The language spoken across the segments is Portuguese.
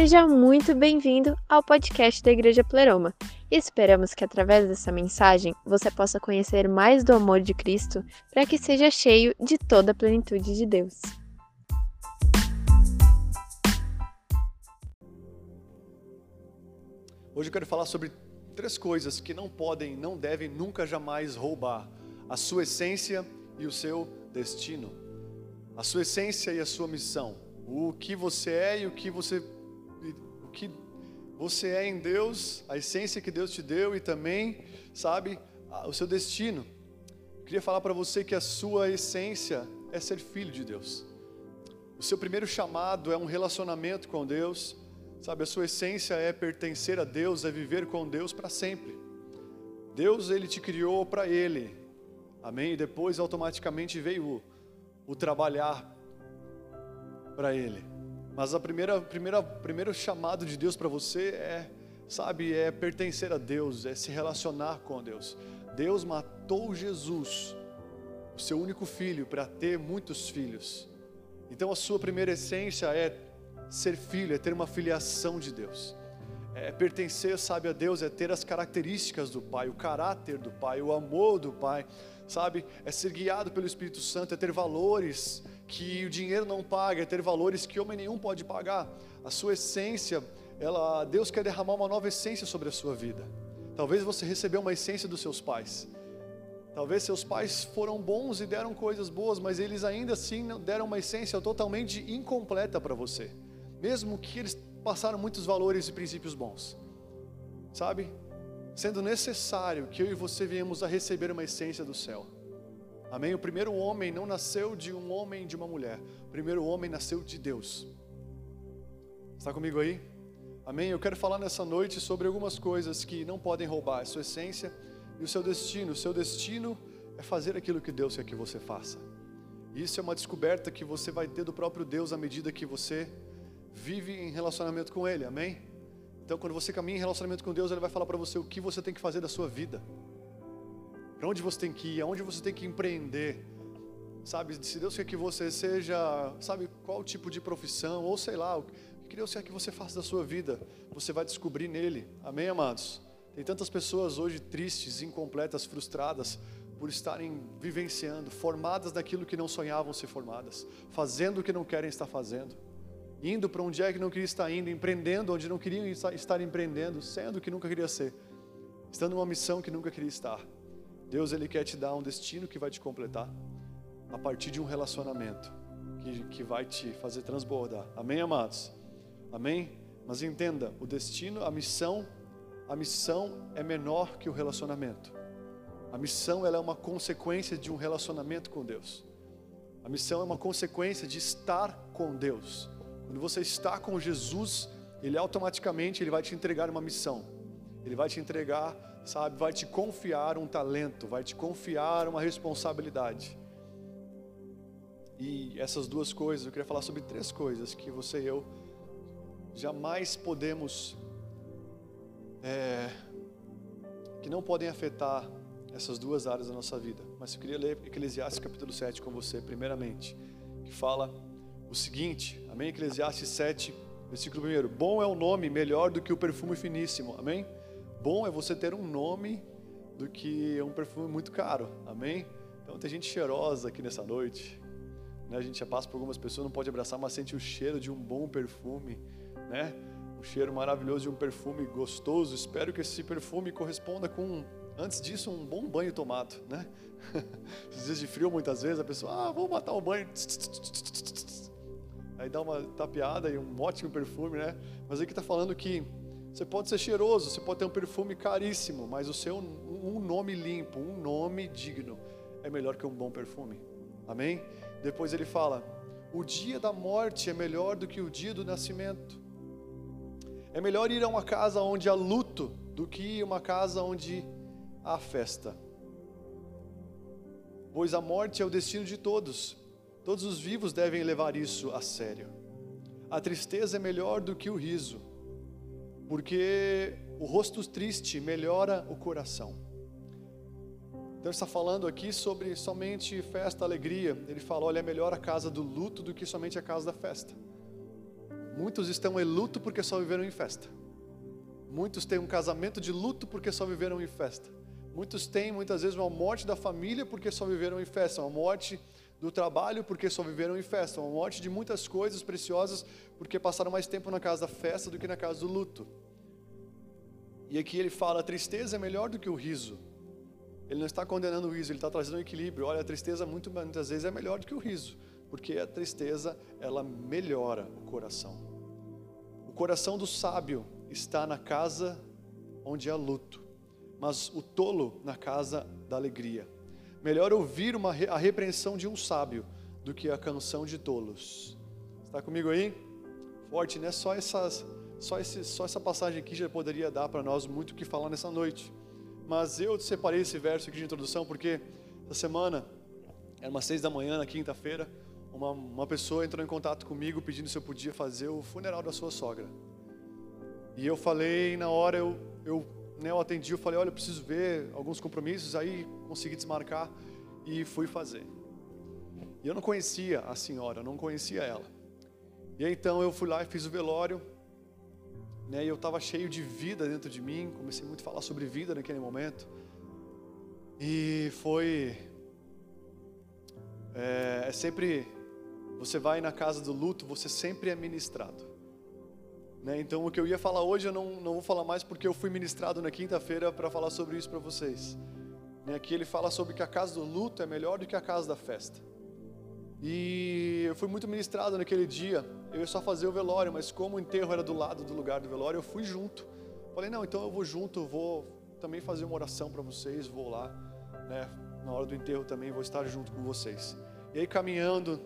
Seja muito bem-vindo ao podcast da Igreja Pleroma. Esperamos que através dessa mensagem você possa conhecer mais do amor de Cristo para que seja cheio de toda a plenitude de Deus. Hoje eu quero falar sobre três coisas que não podem, não devem, nunca jamais roubar a sua essência e o seu destino. A sua essência e a sua missão. O que você é e o que você que você é em Deus, a essência que Deus te deu e também, sabe, o seu destino. Eu queria falar para você que a sua essência é ser filho de Deus. O seu primeiro chamado é um relacionamento com Deus, sabe? A sua essência é pertencer a Deus, é viver com Deus para sempre. Deus ele te criou para Ele, amém? E depois automaticamente veio o, o trabalhar para Ele. Mas a primeira, primeira, primeiro chamado de Deus para você é, sabe, é pertencer a Deus, é se relacionar com Deus. Deus matou Jesus, o seu único filho, para ter muitos filhos. Então a sua primeira essência é ser filho, é ter uma filiação de Deus. É pertencer, sabe, a Deus, é ter as características do Pai, o caráter do Pai, o amor do Pai, sabe? É ser guiado pelo Espírito Santo, é ter valores que o dinheiro não paga, é ter valores que homem nenhum pode pagar. A sua essência, ela, Deus quer derramar uma nova essência sobre a sua vida. Talvez você recebeu uma essência dos seus pais. Talvez seus pais foram bons e deram coisas boas, mas eles ainda assim deram uma essência totalmente incompleta para você. Mesmo que eles passaram muitos valores e princípios bons. Sabe? Sendo necessário que eu e você viemos a receber uma essência do céu. Amém? O primeiro homem não nasceu de um homem de uma mulher. O primeiro homem nasceu de Deus. Está comigo aí? Amém? Eu quero falar nessa noite sobre algumas coisas que não podem roubar a sua essência e o seu destino. O seu destino é fazer aquilo que Deus quer que você faça. Isso é uma descoberta que você vai ter do próprio Deus à medida que você vive em relacionamento com Ele. Amém? Então, quando você caminha em relacionamento com Deus, Ele vai falar para você o que você tem que fazer da sua vida para onde você tem que ir, aonde você tem que empreender. Sabe, se Deus quer que você seja, sabe, qual tipo de profissão, ou sei lá, o que Deus quer que você faça da sua vida, você vai descobrir nele. Amém, amados? Tem tantas pessoas hoje tristes, incompletas, frustradas, por estarem vivenciando, formadas naquilo que não sonhavam ser formadas, fazendo o que não querem estar fazendo, indo para onde é que não queria estar indo, empreendendo onde não queriam estar empreendendo, sendo o que nunca queria ser, estando numa missão que nunca queria estar. Deus ele quer te dar um destino que vai te completar a partir de um relacionamento que, que vai te fazer transbordar. Amém, amados? Amém? Mas entenda, o destino, a missão, a missão é menor que o relacionamento. A missão ela é uma consequência de um relacionamento com Deus. A missão é uma consequência de estar com Deus. Quando você está com Jesus, ele automaticamente ele vai te entregar uma missão. Ele vai te entregar sabe, vai te confiar um talento, vai te confiar uma responsabilidade. E essas duas coisas, eu queria falar sobre três coisas que você e eu jamais podemos, é, que não podem afetar essas duas áreas da nossa vida. Mas eu queria ler Eclesiastes capítulo 7 com você, primeiramente, que fala o seguinte, amém? Eclesiastes 7, versículo 1: Bom é o nome melhor do que o perfume finíssimo, amém? Bom é você ter um nome do que um perfume muito caro, amém? Então tem gente cheirosa aqui nessa noite, né? A gente já passa por algumas pessoas, não pode abraçar, mas sente o cheiro de um bom perfume, né? Um cheiro maravilhoso de um perfume gostoso. Espero que esse perfume corresponda com, antes disso, um bom banho tomado, né? Esses dias de frio, muitas vezes, a pessoa, ah, vou matar o banho. Aí dá uma tapeada e um ótimo perfume, né? Mas aqui está falando que você pode ser cheiroso, você pode ter um perfume caríssimo, mas o seu um nome limpo, um nome digno é melhor que um bom perfume. Amém? Depois ele fala: "O dia da morte é melhor do que o dia do nascimento". É melhor ir a uma casa onde há luto do que uma casa onde há festa. Pois a morte é o destino de todos. Todos os vivos devem levar isso a sério. A tristeza é melhor do que o riso porque o rosto triste melhora o coração. Ele está falando aqui sobre somente festa, alegria. Ele fala: olha, é melhor a casa do luto do que somente a casa da festa. Muitos estão em luto porque só viveram em festa. Muitos têm um casamento de luto porque só viveram em festa. Muitos têm muitas vezes uma morte da família porque só viveram em festa, uma morte do trabalho porque só viveram em festa, uma morte de muitas coisas preciosas porque passaram mais tempo na casa da festa do que na casa do luto. E aqui ele fala: a tristeza é melhor do que o riso. Ele não está condenando o riso, ele está trazendo um equilíbrio. Olha, a tristeza muito, muitas vezes é melhor do que o riso, porque a tristeza ela melhora o coração. O coração do sábio está na casa onde há luto, mas o tolo na casa da alegria. Melhor ouvir uma, a repreensão de um sábio do que a canção de tolos. Está comigo aí? Forte, né? Só, essas, só, esse, só essa passagem aqui já poderia dar para nós muito o que falar nessa noite. Mas eu separei esse verso aqui de introdução porque essa semana, era umas seis da manhã, na quinta-feira, uma, uma pessoa entrou em contato comigo pedindo se eu podia fazer o funeral da sua sogra. E eu falei, na hora eu, eu, né, eu atendi, eu falei, olha, eu preciso ver alguns compromissos, aí consegui desmarcar e fui fazer. E eu não conhecia a senhora, eu não conhecia ela. E aí, então eu fui lá e fiz o velório, né, e eu estava cheio de vida dentro de mim, comecei muito a falar sobre vida naquele momento. E foi. É, é sempre. Você vai na casa do luto, você sempre é ministrado. Né? Então, o que eu ia falar hoje, eu não, não vou falar mais porque eu fui ministrado na quinta-feira para falar sobre isso para vocês. Né? Aqui ele fala sobre que a casa do luto é melhor do que a casa da festa. E eu fui muito ministrado naquele dia. Eu ia só fazer o velório, mas como o enterro era do lado do lugar do velório, eu fui junto. Falei, não, então eu vou junto, vou também fazer uma oração para vocês, vou lá, né? Na hora do enterro também vou estar junto com vocês. E aí caminhando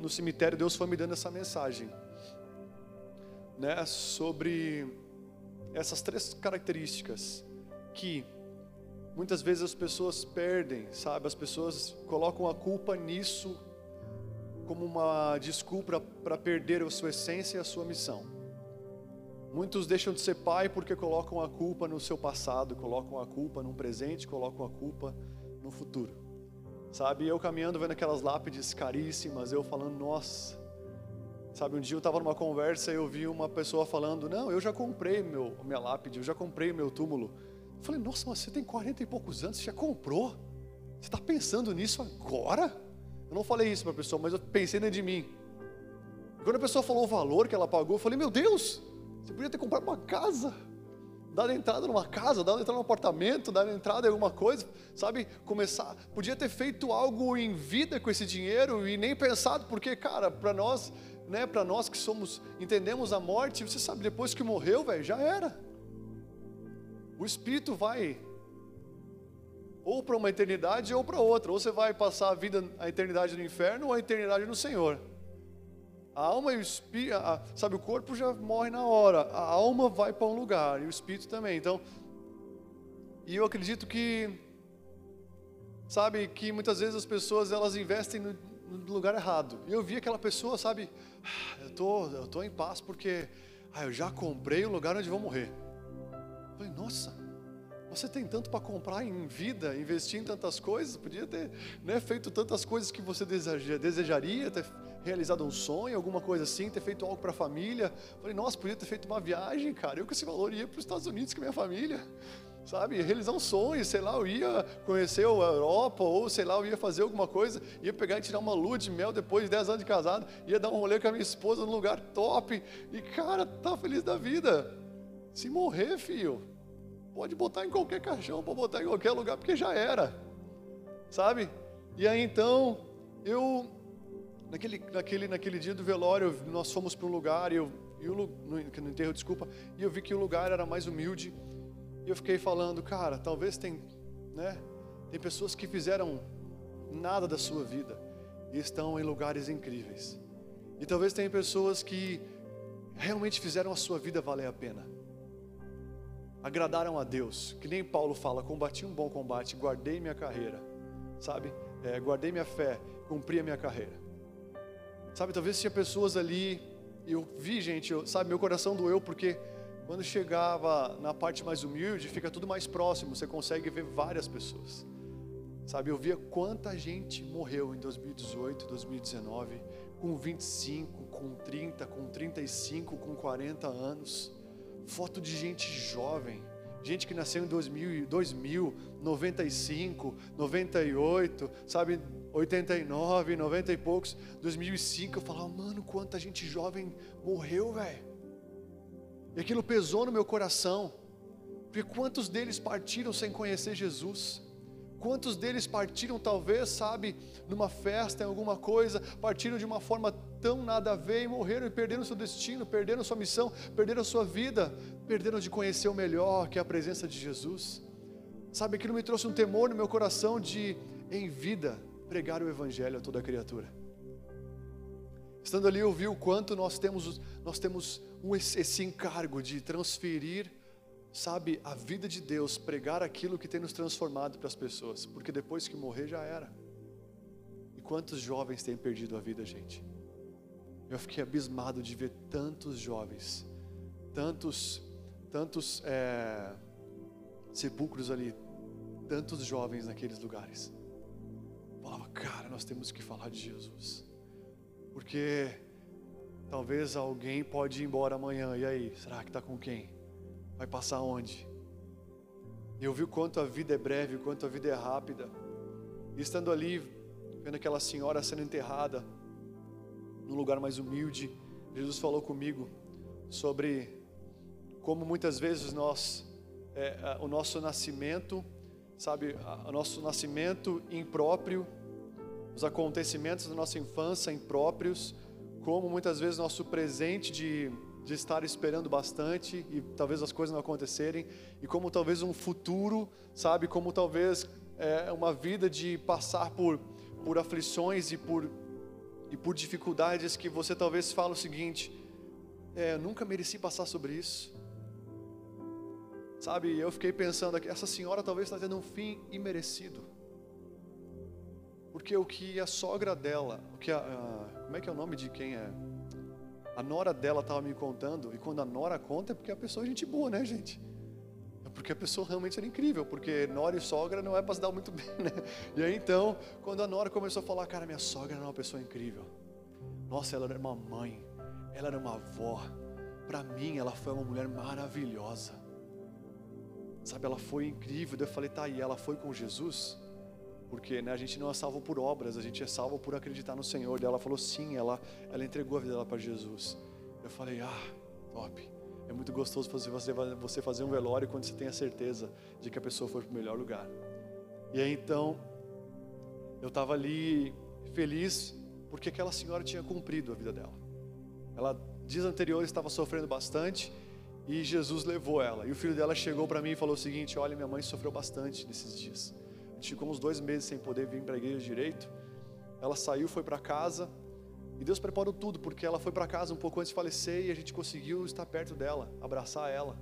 no, cemitério, Deus foi me dando essa mensagem né, sobre essas três características que muitas vezes as pessoas perdem, sabe? As pessoas colocam a culpa nisso como uma desculpa para perder a sua essência e a sua missão. Muitos deixam de ser pai porque colocam a culpa no seu passado, colocam a culpa no presente, colocam a culpa no futuro. Sabe, eu caminhando vendo aquelas lápides caríssimas, eu falando, nossa, Sabe, um dia eu estava numa conversa e eu vi uma pessoa falando: Não, eu já comprei meu, minha lápide, eu já comprei meu túmulo. Eu falei: Nossa, mas você tem 40 e poucos anos, você já comprou? Você está pensando nisso agora? Eu não falei isso para a pessoa, mas eu pensei dentro de mim. Quando a pessoa falou o valor que ela pagou, eu falei: Meu Deus, você podia ter comprado uma casa dar entrada numa casa, dar entrada num apartamento, dar entrada em alguma coisa, sabe? Começar, podia ter feito algo em vida com esse dinheiro e nem pensado, porque, cara, para nós né, para nós que somos, entendemos a morte, você sabe, depois que morreu, velho, já era. O espírito vai ou para uma eternidade ou para outra, ou você vai passar a vida, a eternidade no inferno ou a eternidade no Senhor. A alma e o espírito, sabe, o corpo já morre na hora, a alma vai para um lugar e o espírito também. Então, e eu acredito que, sabe, que muitas vezes as pessoas elas investem no, no lugar errado. Eu vi aquela pessoa, sabe, eu tô, eu tô em paz porque ah, eu já comprei o lugar onde vou morrer. Eu falei, nossa, você tem tanto para comprar em vida, investir em tantas coisas, podia ter né, feito tantas coisas que você desejaria, ter realizado um sonho, alguma coisa assim, ter feito algo para a família. Eu falei, nossa, podia ter feito uma viagem, cara. Eu com esse valor ia para os Estados Unidos com a minha família sabe, realizar um sonho, sei lá, eu ia conhecer a Europa, ou sei lá, eu ia fazer alguma coisa, ia pegar e tirar uma lua de mel depois de 10 anos de casado, ia dar um rolê com a minha esposa num lugar top, e cara, tá feliz da vida. Se morrer, filho, pode botar em qualquer caixão, pode botar em qualquer lugar, porque já era, sabe? E aí então, eu, naquele, naquele, naquele dia do velório, nós fomos para um lugar, e eu, e o, no, no enterro, desculpa, e eu vi que o lugar era mais humilde, e eu fiquei falando, cara, talvez tem, né? Tem pessoas que fizeram nada da sua vida e estão em lugares incríveis. E talvez tem pessoas que realmente fizeram a sua vida valer a pena. Agradaram a Deus, que nem Paulo fala, combati um bom combate, guardei minha carreira, sabe? É, guardei minha fé, cumpri a minha carreira. Sabe, talvez tinha pessoas ali, eu vi gente, eu, sabe, meu coração doeu porque quando chegava na parte mais humilde, fica tudo mais próximo, você consegue ver várias pessoas. Sabe, eu via quanta gente morreu em 2018, 2019, com 25, com 30, com 35, com 40 anos. Foto de gente jovem, gente que nasceu em 2000, 2000 95, 98, sabe, 89, 90 e poucos, 2005. Eu falava, mano, quanta gente jovem morreu, velho. E aquilo pesou no meu coração, porque quantos deles partiram sem conhecer Jesus? Quantos deles partiram, talvez, sabe, numa festa, em alguma coisa, partiram de uma forma tão nada a ver e morreram e perderam seu destino, perderam sua missão, perderam sua vida, perderam de conhecer o melhor que é a presença de Jesus. Sabe, aquilo me trouxe um temor no meu coração de, em vida, pregar o Evangelho a toda criatura. Estando ali, eu vi o quanto nós temos, nós temos um, esse encargo de transferir sabe, a vida de Deus, pregar aquilo que tem nos transformado para as pessoas, porque depois que morrer já era. E quantos jovens têm perdido a vida, gente? Eu fiquei abismado de ver tantos jovens, tantos, tantos é, sepulcros ali, tantos jovens naqueles lugares. Eu falava, cara, nós temos que falar de Jesus, porque talvez alguém pode ir embora amanhã, e aí, será que está com quem? vai passar onde? E eu vi o quanto a vida é breve, o quanto a vida é rápida. E estando ali, vendo aquela senhora sendo enterrada, num lugar mais humilde, Jesus falou comigo sobre como muitas vezes nós, é, o nosso nascimento, sabe, o nosso nascimento impróprio, os acontecimentos da nossa infância impróprios, como muitas vezes nosso presente de de estar esperando bastante e talvez as coisas não acontecerem, e como talvez um futuro, sabe, como talvez é, uma vida de passar por, por aflições e por, e por dificuldades que você talvez fala o seguinte: é, eu nunca mereci passar sobre isso. Sabe, eu fiquei pensando que essa senhora talvez está tendo um fim imerecido. Porque o que a sogra dela, o que a, a, como é que é o nome de quem é? A nora dela estava me contando, e quando a nora conta é porque a pessoa é gente boa, né, gente? É porque a pessoa realmente era incrível, porque nora e sogra não é para se dar muito bem, né? E aí então, quando a nora começou a falar, cara, minha sogra era uma pessoa incrível. Nossa, ela era uma mãe, ela era uma avó. Para mim, ela foi uma mulher maravilhosa. Sabe, ela foi incrível. Eu falei, tá, e ela foi com Jesus? Porque né, a gente não é salvo por obras, a gente é salvo por acreditar no Senhor. E ela falou sim, ela, ela entregou a vida dela para Jesus. Eu falei, ah, top. É muito gostoso você, você fazer um velório quando você tem a certeza de que a pessoa foi para o melhor lugar. E aí então, eu estava ali feliz porque aquela senhora tinha cumprido a vida dela. Ela, dias anteriores, estava sofrendo bastante e Jesus levou ela. E o filho dela chegou para mim e falou o seguinte: Olha, minha mãe sofreu bastante nesses dias ficou uns dois meses sem poder vir para a igreja direito. Ela saiu, foi para casa. E Deus preparou tudo, porque ela foi para casa um pouco antes de falecer e a gente conseguiu estar perto dela, abraçar ela.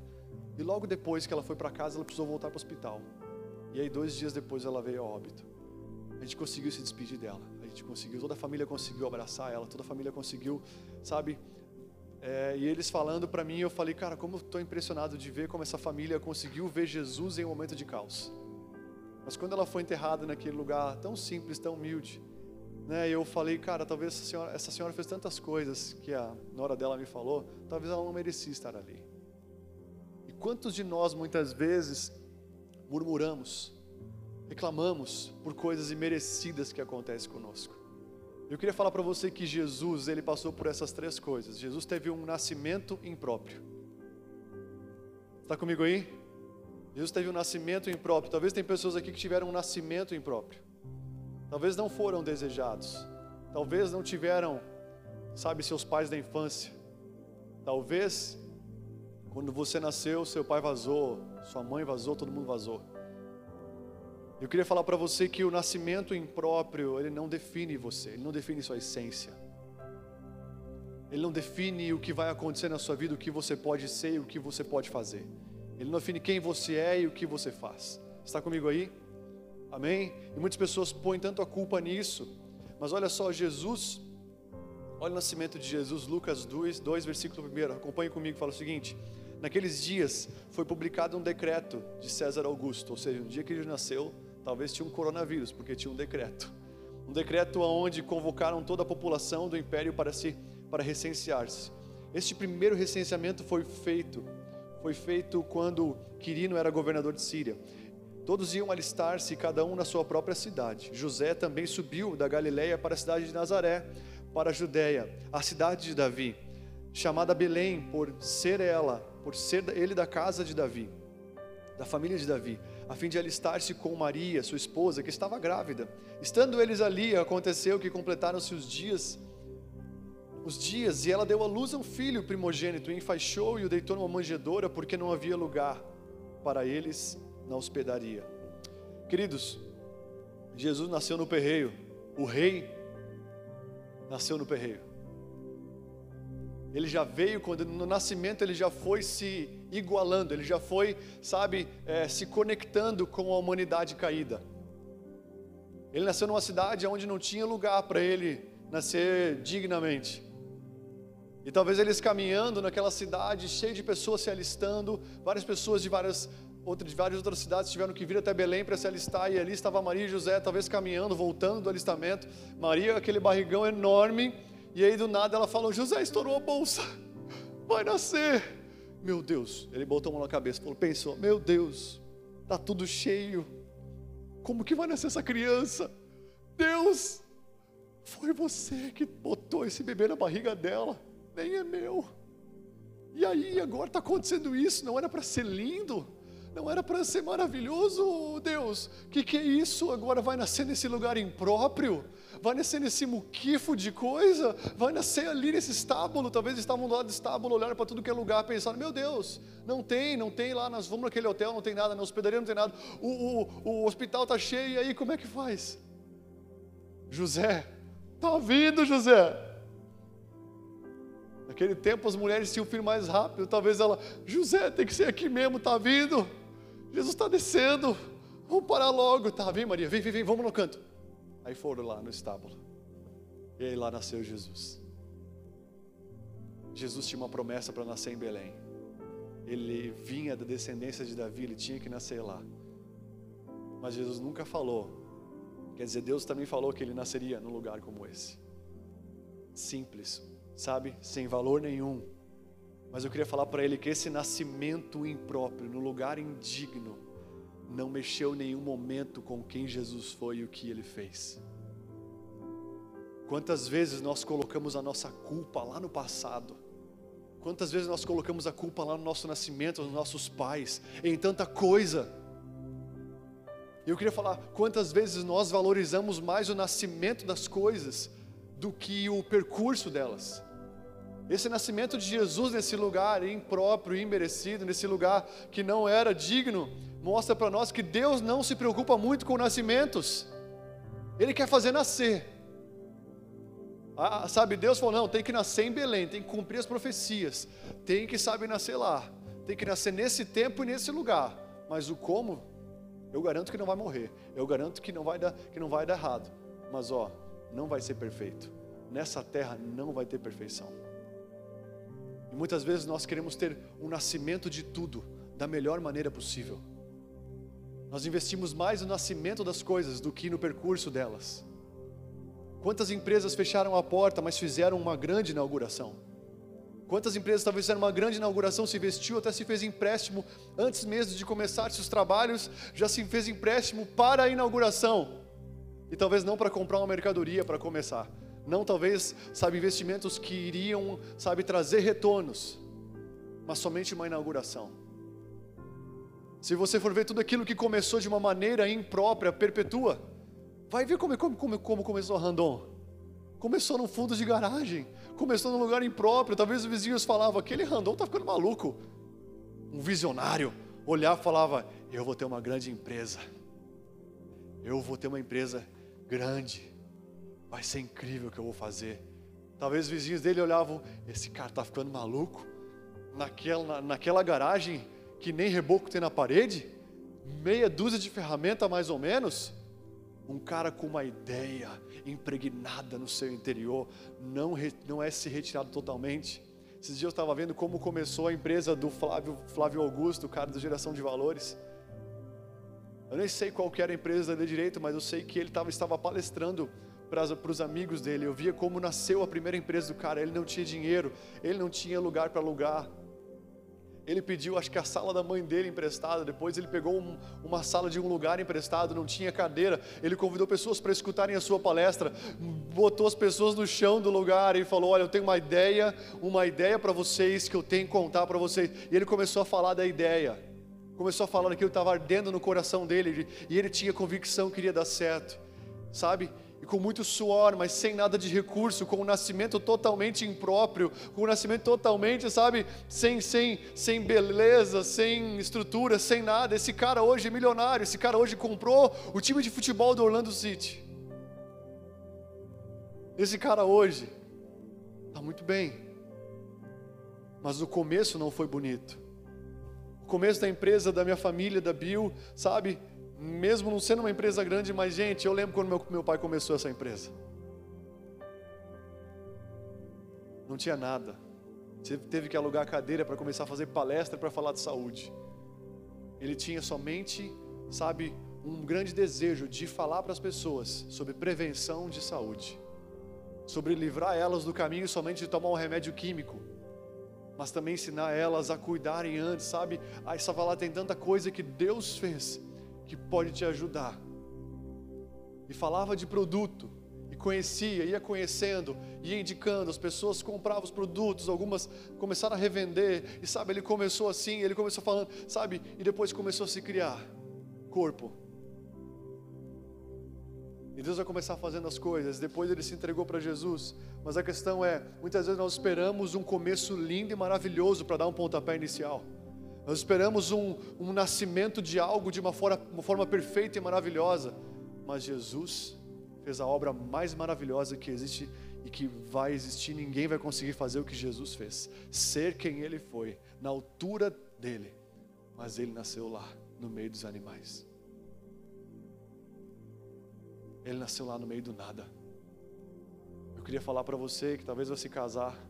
E logo depois que ela foi para casa, ela precisou voltar para o hospital. E aí, dois dias depois, ela veio a óbito. A gente conseguiu se despedir dela. A gente conseguiu, toda a família conseguiu abraçar ela, toda a família conseguiu, sabe? É, e eles falando para mim, eu falei, cara, como estou impressionado de ver como essa família conseguiu ver Jesus em um momento de caos. Mas quando ela foi enterrada naquele lugar tão simples, tão humilde, né, eu falei, cara, talvez essa senhora, essa senhora fez tantas coisas que a nora dela me falou, talvez ela não merecia estar ali. E quantos de nós muitas vezes murmuramos, reclamamos por coisas imerecidas que acontecem conosco? Eu queria falar para você que Jesus, ele passou por essas três coisas. Jesus teve um nascimento impróprio. Está comigo aí? Jesus teve um nascimento impróprio. Talvez tem pessoas aqui que tiveram um nascimento impróprio. Talvez não foram desejados. Talvez não tiveram, sabe, seus pais da infância. Talvez quando você nasceu, seu pai vazou, sua mãe vazou, todo mundo vazou. Eu queria falar para você que o nascimento impróprio, ele não define você, ele não define sua essência. Ele não define o que vai acontecer na sua vida, o que você pode ser e o que você pode fazer. Ele não define quem você é e o que você faz. Está comigo aí? Amém? E muitas pessoas põem tanto a culpa nisso. Mas olha só, Jesus, olha o nascimento de Jesus, Lucas 2, 2 versículo 1. Acompanhe comigo, fala o seguinte: Naqueles dias foi publicado um decreto de César Augusto, ou seja, no dia que ele nasceu, talvez tinha um coronavírus, porque tinha um decreto. Um decreto onde convocaram toda a população do império para se para recensear-se. Este primeiro recenseamento foi feito foi feito quando Quirino era governador de Síria. Todos iam alistar-se, cada um na sua própria cidade. José também subiu da Galiléia para a cidade de Nazaré, para a Judéia, a cidade de Davi, chamada Belém por ser ela, por ser ele da casa de Davi, da família de Davi, a fim de alistar-se com Maria, sua esposa, que estava grávida. Estando eles ali, aconteceu que completaram-se os dias os dias e ela deu à luz um filho primogênito, e enfaixou e o deitou numa manjedoura, porque não havia lugar para eles na hospedaria. Queridos, Jesus nasceu no perreio, o rei nasceu no perreio. Ele já veio, quando no nascimento ele já foi se igualando, ele já foi, sabe, é, se conectando com a humanidade caída. Ele nasceu numa cidade onde não tinha lugar para ele nascer dignamente. E talvez eles caminhando naquela cidade, cheio de pessoas se alistando, várias pessoas de várias, outras, de várias outras cidades tiveram que vir até Belém para se alistar, e ali estava Maria e José, talvez caminhando, voltando do alistamento. Maria, aquele barrigão enorme, e aí do nada ela falou: José estourou a bolsa, vai nascer. Meu Deus, ele botou a mão na cabeça, falou, pensou: Meu Deus, está tudo cheio, como que vai nascer essa criança? Deus, foi você que botou esse bebê na barriga dela é meu. E aí, agora está acontecendo isso, não era para ser lindo, não era para ser maravilhoso, Deus. O que, que é isso? Agora vai nascer nesse lugar impróprio, vai nascer nesse muquifo de coisa, vai nascer ali nesse estábulo. Talvez estavam do lado do estábulo, olharam para tudo que é lugar, pensando: meu Deus, não tem, não tem lá, nós vamos naquele hotel, não tem nada, na hospedaria não tem nada, o, o, o hospital está cheio, e aí como é que faz? José, está vindo, José. Naquele tempo as mulheres tinham filho mais rápido. Talvez ela, José, tem que ser aqui mesmo, está vindo. Jesus está descendo. Vamos parar logo. Tá, vem Maria, vem, vem, vem, vamos no canto. Aí foram lá no estábulo. E aí lá nasceu Jesus. Jesus tinha uma promessa para nascer em Belém. Ele vinha da descendência de Davi, ele tinha que nascer lá. Mas Jesus nunca falou. Quer dizer, Deus também falou que ele nasceria num lugar como esse. Simples, sabe, sem valor nenhum. Mas eu queria falar para ele que esse nascimento impróprio, no lugar indigno, não mexeu em nenhum momento com quem Jesus foi e o que ele fez. Quantas vezes nós colocamos a nossa culpa lá no passado? Quantas vezes nós colocamos a culpa lá no nosso nascimento, nos nossos pais, em tanta coisa? Eu queria falar, quantas vezes nós valorizamos mais o nascimento das coisas do que o percurso delas? Esse nascimento de Jesus nesse lugar impróprio, imerecido, nesse lugar que não era digno, mostra para nós que Deus não se preocupa muito com nascimentos. Ele quer fazer nascer. Ah, sabe, Deus falou: não, tem que nascer em Belém, tem que cumprir as profecias, tem que, sabe, nascer lá, tem que nascer nesse tempo e nesse lugar. Mas o como, eu garanto que não vai morrer, eu garanto que não vai dar, que não vai dar errado. Mas ó, não vai ser perfeito. Nessa terra não vai ter perfeição. E muitas vezes nós queremos ter um nascimento de tudo da melhor maneira possível. Nós investimos mais no nascimento das coisas do que no percurso delas. Quantas empresas fecharam a porta, mas fizeram uma grande inauguração? Quantas empresas talvez fizeram uma grande inauguração, se investiu, até se fez empréstimo antes mesmo de começar seus trabalhos, já se fez empréstimo para a inauguração. E talvez não para comprar uma mercadoria para começar, não talvez, sabe, investimentos que iriam, sabe, trazer retornos, mas somente uma inauguração. Se você for ver tudo aquilo que começou de uma maneira imprópria, perpetua, vai ver como, como, como começou a Randon. Começou num fundo de garagem, começou num lugar impróprio. Talvez os vizinhos falavam: aquele Randon está ficando maluco. Um visionário olhava e falava: eu vou ter uma grande empresa. Eu vou ter uma empresa grande vai ser incrível o que eu vou fazer. Talvez os vizinhos dele olhavam, esse cara está ficando maluco, naquela, naquela garagem que nem reboco tem na parede, meia dúzia de ferramenta mais ou menos, um cara com uma ideia impregnada no seu interior, não, não é se retirado totalmente. Esses dias eu estava vendo como começou a empresa do Flávio, Flávio Augusto, o cara da geração de valores. Eu nem sei qual era a empresa de direito, mas eu sei que ele tava, estava palestrando para os amigos dele, eu via como nasceu a primeira empresa do cara. Ele não tinha dinheiro, ele não tinha lugar para alugar. Ele pediu, acho que a sala da mãe dele emprestada. Depois ele pegou um, uma sala de um lugar emprestado, não tinha cadeira. Ele convidou pessoas para escutarem a sua palestra, botou as pessoas no chão do lugar e falou: Olha, eu tenho uma ideia, uma ideia para vocês que eu tenho que contar para vocês. E ele começou a falar da ideia. Começou a falar daquilo que estava ardendo no coração dele e ele tinha convicção que iria dar certo, sabe? Com muito suor, mas sem nada de recurso, com um nascimento totalmente impróprio, com um nascimento totalmente, sabe, sem, sem, sem beleza, sem estrutura, sem nada. Esse cara hoje é milionário, esse cara hoje comprou o time de futebol do Orlando City. Esse cara hoje está muito bem, mas o começo não foi bonito. O começo da empresa da minha família, da Bill, sabe, mesmo não sendo uma empresa grande, mas gente, eu lembro quando meu, meu pai começou essa empresa. Não tinha nada. Teve que alugar cadeira para começar a fazer palestra para falar de saúde. Ele tinha somente, sabe, um grande desejo de falar para as pessoas sobre prevenção de saúde, sobre livrar elas do caminho somente de tomar um remédio químico, mas também ensinar elas a cuidarem antes, sabe? Aí lá tem tanta coisa que Deus fez que pode te ajudar. E falava de produto, e conhecia, ia conhecendo, ia indicando, as pessoas compravam os produtos, algumas começaram a revender, e sabe, ele começou assim, ele começou falando, sabe, e depois começou a se criar corpo. E Deus vai começar fazendo as coisas, depois ele se entregou para Jesus. Mas a questão é, muitas vezes nós esperamos um começo lindo e maravilhoso para dar um pontapé inicial. Nós esperamos um, um nascimento de algo de uma forma, uma forma perfeita e maravilhosa, mas Jesus fez a obra mais maravilhosa que existe e que vai existir. Ninguém vai conseguir fazer o que Jesus fez, ser quem Ele foi, na altura dele, mas Ele nasceu lá, no meio dos animais. Ele nasceu lá no meio do nada. Eu queria falar para você que talvez vai se casar,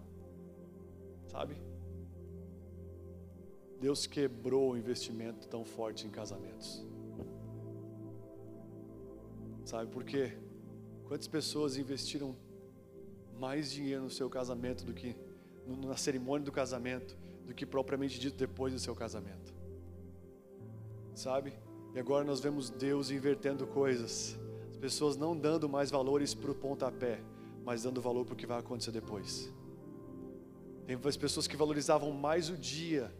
sabe? Deus quebrou o investimento tão forte em casamentos. Sabe por quê? Quantas pessoas investiram mais dinheiro no seu casamento do que na cerimônia do casamento do que propriamente dito depois do seu casamento? Sabe? E agora nós vemos Deus invertendo coisas. As pessoas não dando mais valores para o pontapé, mas dando valor para o que vai acontecer depois. Tem as pessoas que valorizavam mais o dia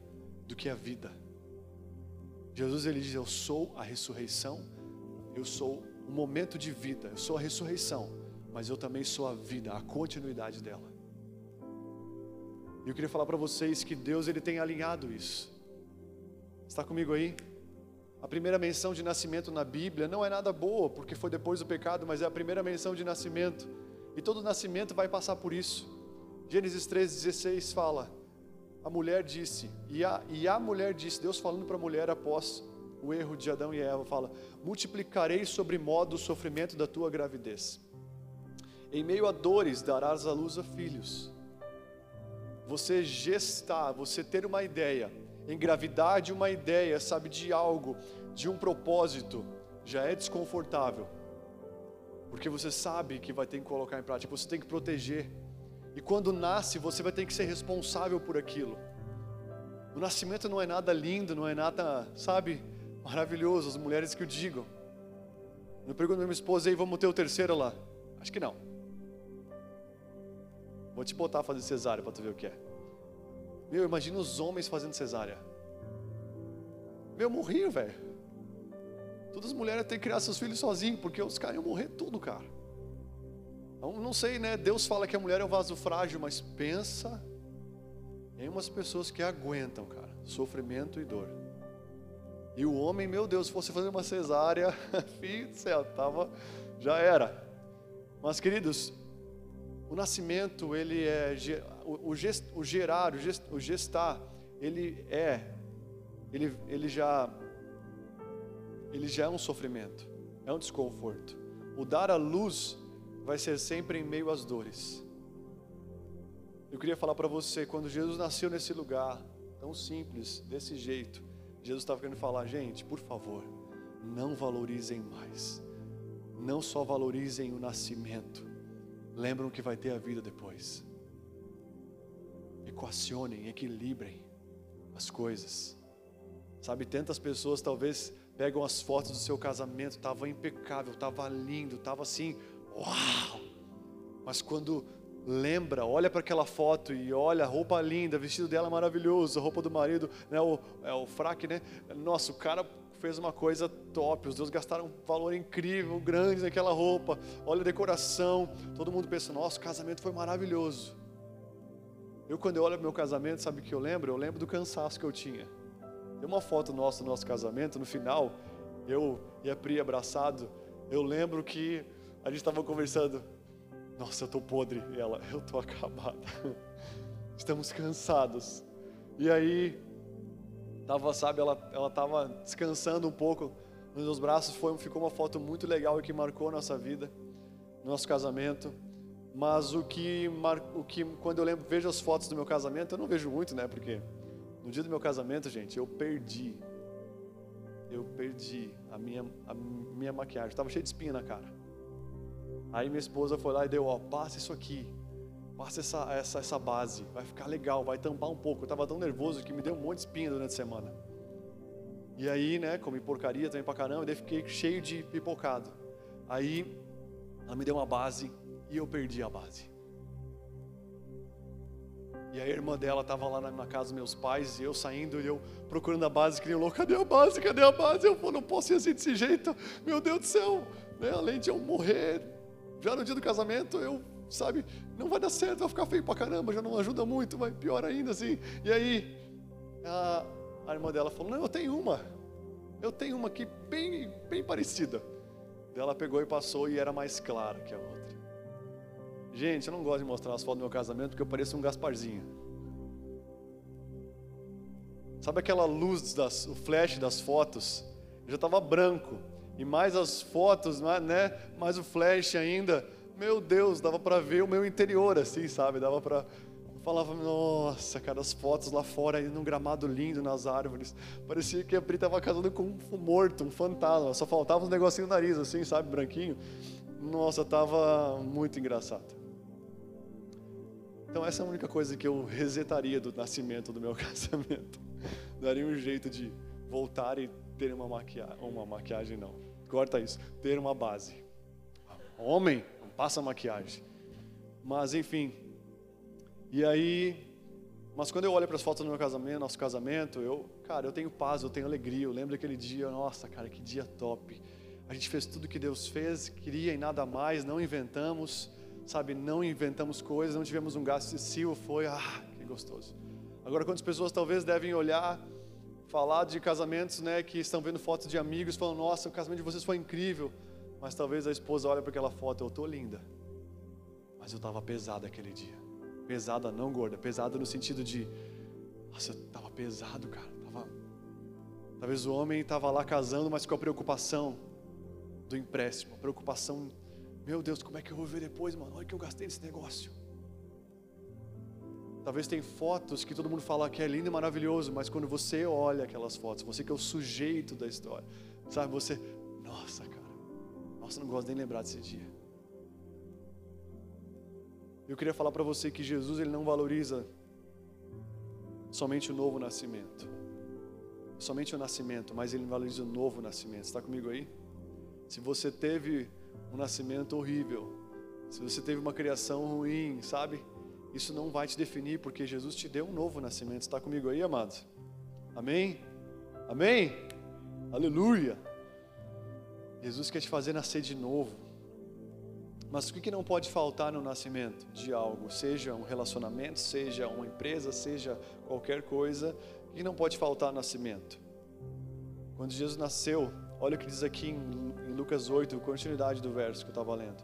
do que a vida. Jesus ele diz: Eu sou a ressurreição, eu sou o momento de vida, eu sou a ressurreição, mas eu também sou a vida, a continuidade dela. E eu queria falar para vocês que Deus ele tem alinhado isso. Está comigo aí? A primeira menção de nascimento na Bíblia não é nada boa, porque foi depois do pecado, mas é a primeira menção de nascimento. E todo nascimento vai passar por isso. Gênesis 3,16 fala: a mulher disse, e a, e a mulher disse, Deus falando para a mulher após o erro de Adão e Eva, fala: multiplicarei sobre modo o sofrimento da tua gravidez. Em meio a dores darás à luz a filhos. Você gestar, você ter uma ideia, engravidar de uma ideia, sabe, de algo, de um propósito, já é desconfortável. Porque você sabe que vai ter que colocar em prática, você tem que proteger e quando nasce, você vai ter que ser responsável por aquilo. O nascimento não é nada lindo, não é nada, sabe, maravilhoso, as mulheres que o digam. Eu pergunto à minha esposa aí, vamos ter o terceiro lá? Acho que não. Vou te botar a fazer cesárea para tu ver o que é. Meu, imagina os homens fazendo cesárea. Meu, morri, velho. Todas as mulheres têm que criar seus filhos sozinhos, porque os caras iam morrer tudo, cara. Não sei, né? Deus fala que a mulher é um vaso frágil, mas pensa em umas pessoas que aguentam, cara, sofrimento e dor. E o homem, meu Deus, se fosse fazer uma cesárea, filho do céu, tava, já era. Mas, queridos, o nascimento, ele é, o, gest, o gerar, o, gest, o gestar, ele é, ele, ele já, ele já é um sofrimento, é um desconforto. O dar a luz vai ser sempre em meio às dores. Eu queria falar para você, quando Jesus nasceu nesse lugar, tão simples, desse jeito, Jesus estava querendo falar, gente, por favor, não valorizem mais, não só valorizem o nascimento, lembram que vai ter a vida depois. Equacionem, equilibrem as coisas. Sabe, tantas pessoas talvez pegam as fotos do seu casamento, estava impecável, estava lindo, estava assim, uau! Mas quando lembra, olha para aquela foto e olha roupa linda, vestido dela maravilhoso, roupa do marido, né, o, é o fraque, né? Nossa, o cara fez uma coisa top, os dois gastaram um valor incrível, grande naquela roupa, olha a decoração, todo mundo pensa, nossa, o casamento foi maravilhoso. Eu quando eu olho para meu casamento, sabe o que eu lembro? Eu lembro do cansaço que eu tinha. Tem uma foto nossa do nosso casamento, no final, eu e a Pri abraçado, eu lembro que a gente estava conversando, nossa, eu estou podre, e ela, eu estou acabada, estamos cansados. E aí, Tava, sabe, ela ela tava descansando um pouco nos meus braços. Foi, ficou uma foto muito legal e que marcou a nossa vida, nosso casamento. Mas o que, mar, o que quando eu lembro, vejo as fotos do meu casamento, eu não vejo muito, né? Porque no dia do meu casamento, gente, eu perdi. Eu perdi a minha, a minha maquiagem. Estava cheio de espinha na cara. Aí minha esposa foi lá e deu, ó, passa isso aqui. Passa essa, essa, essa base, vai ficar legal, vai tampar um pouco. Eu estava tão nervoso que me deu um monte de espinha durante a semana. E aí, né, comi porcaria também pra caramba, daí fiquei cheio de pipocado. Aí, ela me deu uma base e eu perdi a base. E a irmã dela estava lá na, casa dos meus pais e eu saindo e eu procurando a base, que nem louco, cadê a base, cadê a base? Eu não posso ir assim desse jeito, meu Deus do céu. Né? Além de eu morrer, já no dia do casamento, eu sabe, não vai dar certo, vai ficar feio pra caramba, já não ajuda muito, vai pior ainda assim. E aí, a, a irmã dela falou: Não, eu tenho uma, eu tenho uma aqui bem, bem parecida. Ela pegou e passou e era mais clara que a outra. Gente, eu não gosto de mostrar as fotos do meu casamento porque eu pareço um Gasparzinho. Sabe aquela luz, das, o flash das fotos? Eu já estava branco. E mais as fotos, né? Mais o flash ainda meu Deus, dava para ver o meu interior assim, sabe? Dava para falava, nossa, cara, as fotos lá fora, aí num gramado lindo nas árvores. Parecia que a Pri estava casando com um morto, um fantasma. Só faltava uns negocinho no nariz, assim, sabe, branquinho. Nossa, tava muito engraçado. Então essa é a única coisa que eu resetaria do nascimento do meu casamento. Daria um jeito de voltar e ter uma maquiagem, uma maquiagem não. Corta isso, ter uma base. Homem, passa maquiagem. Mas enfim. E aí, mas quando eu olho para as fotos do meu casamento, nosso casamento, eu, cara, eu tenho paz, eu tenho alegria. Eu lembro daquele dia, nossa, cara, que dia top. A gente fez tudo que Deus fez, queria e nada mais, não inventamos, sabe, não inventamos coisas, não tivemos um gasto excessivo, foi, ah, que gostoso. Agora, quantas pessoas talvez devem olhar, falar de casamentos, né, que estão vendo fotos de amigos, falando, nossa, o casamento de vocês foi incrível. Mas talvez a esposa olhe para aquela foto, eu estou linda. Mas eu estava pesada aquele dia. Pesada não gorda, pesada no sentido de, nossa, eu estava pesado, cara. Tava... Talvez o homem estava lá casando, mas com a preocupação do empréstimo, a preocupação, meu Deus, como é que eu vou ver depois, mano? Olha que eu gastei nesse negócio. Talvez tem fotos que todo mundo fala que é lindo e maravilhoso, mas quando você olha aquelas fotos, você que é o sujeito da história, sabe, você, nossa, cara nossa, não gosto nem lembrar desse dia. Eu queria falar para você que Jesus ele não valoriza somente o novo nascimento. Somente o nascimento, mas ele valoriza o novo nascimento. Está comigo aí? Se você teve um nascimento horrível, se você teve uma criação ruim, sabe? Isso não vai te definir, porque Jesus te deu um novo nascimento. Está comigo aí, amados? Amém? Amém? Aleluia! Jesus quer te fazer nascer de novo. Mas o que não pode faltar no nascimento de algo, seja um relacionamento, seja uma empresa, seja qualquer coisa, o que não pode faltar no nascimento? Quando Jesus nasceu, olha o que diz aqui em Lucas 8, continuidade do verso que eu estava lendo.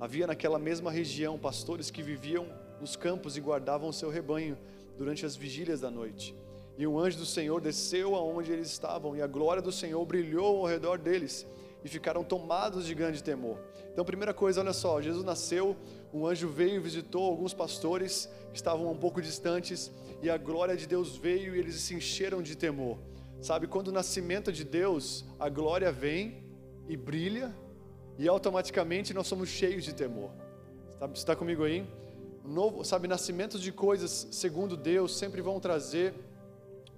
Havia naquela mesma região pastores que viviam nos campos e guardavam o seu rebanho durante as vigílias da noite. E um anjo do Senhor desceu aonde eles estavam, e a glória do Senhor brilhou ao redor deles e ficaram tomados de grande temor. Então, primeira coisa, olha só: Jesus nasceu, um anjo veio e visitou alguns pastores que estavam um pouco distantes, e a glória de Deus veio e eles se encheram de temor. Sabe, quando o nascimento de Deus, a glória vem e brilha, e automaticamente nós somos cheios de temor. Você está comigo aí? Novo, sabe, nascimentos de coisas segundo Deus sempre vão trazer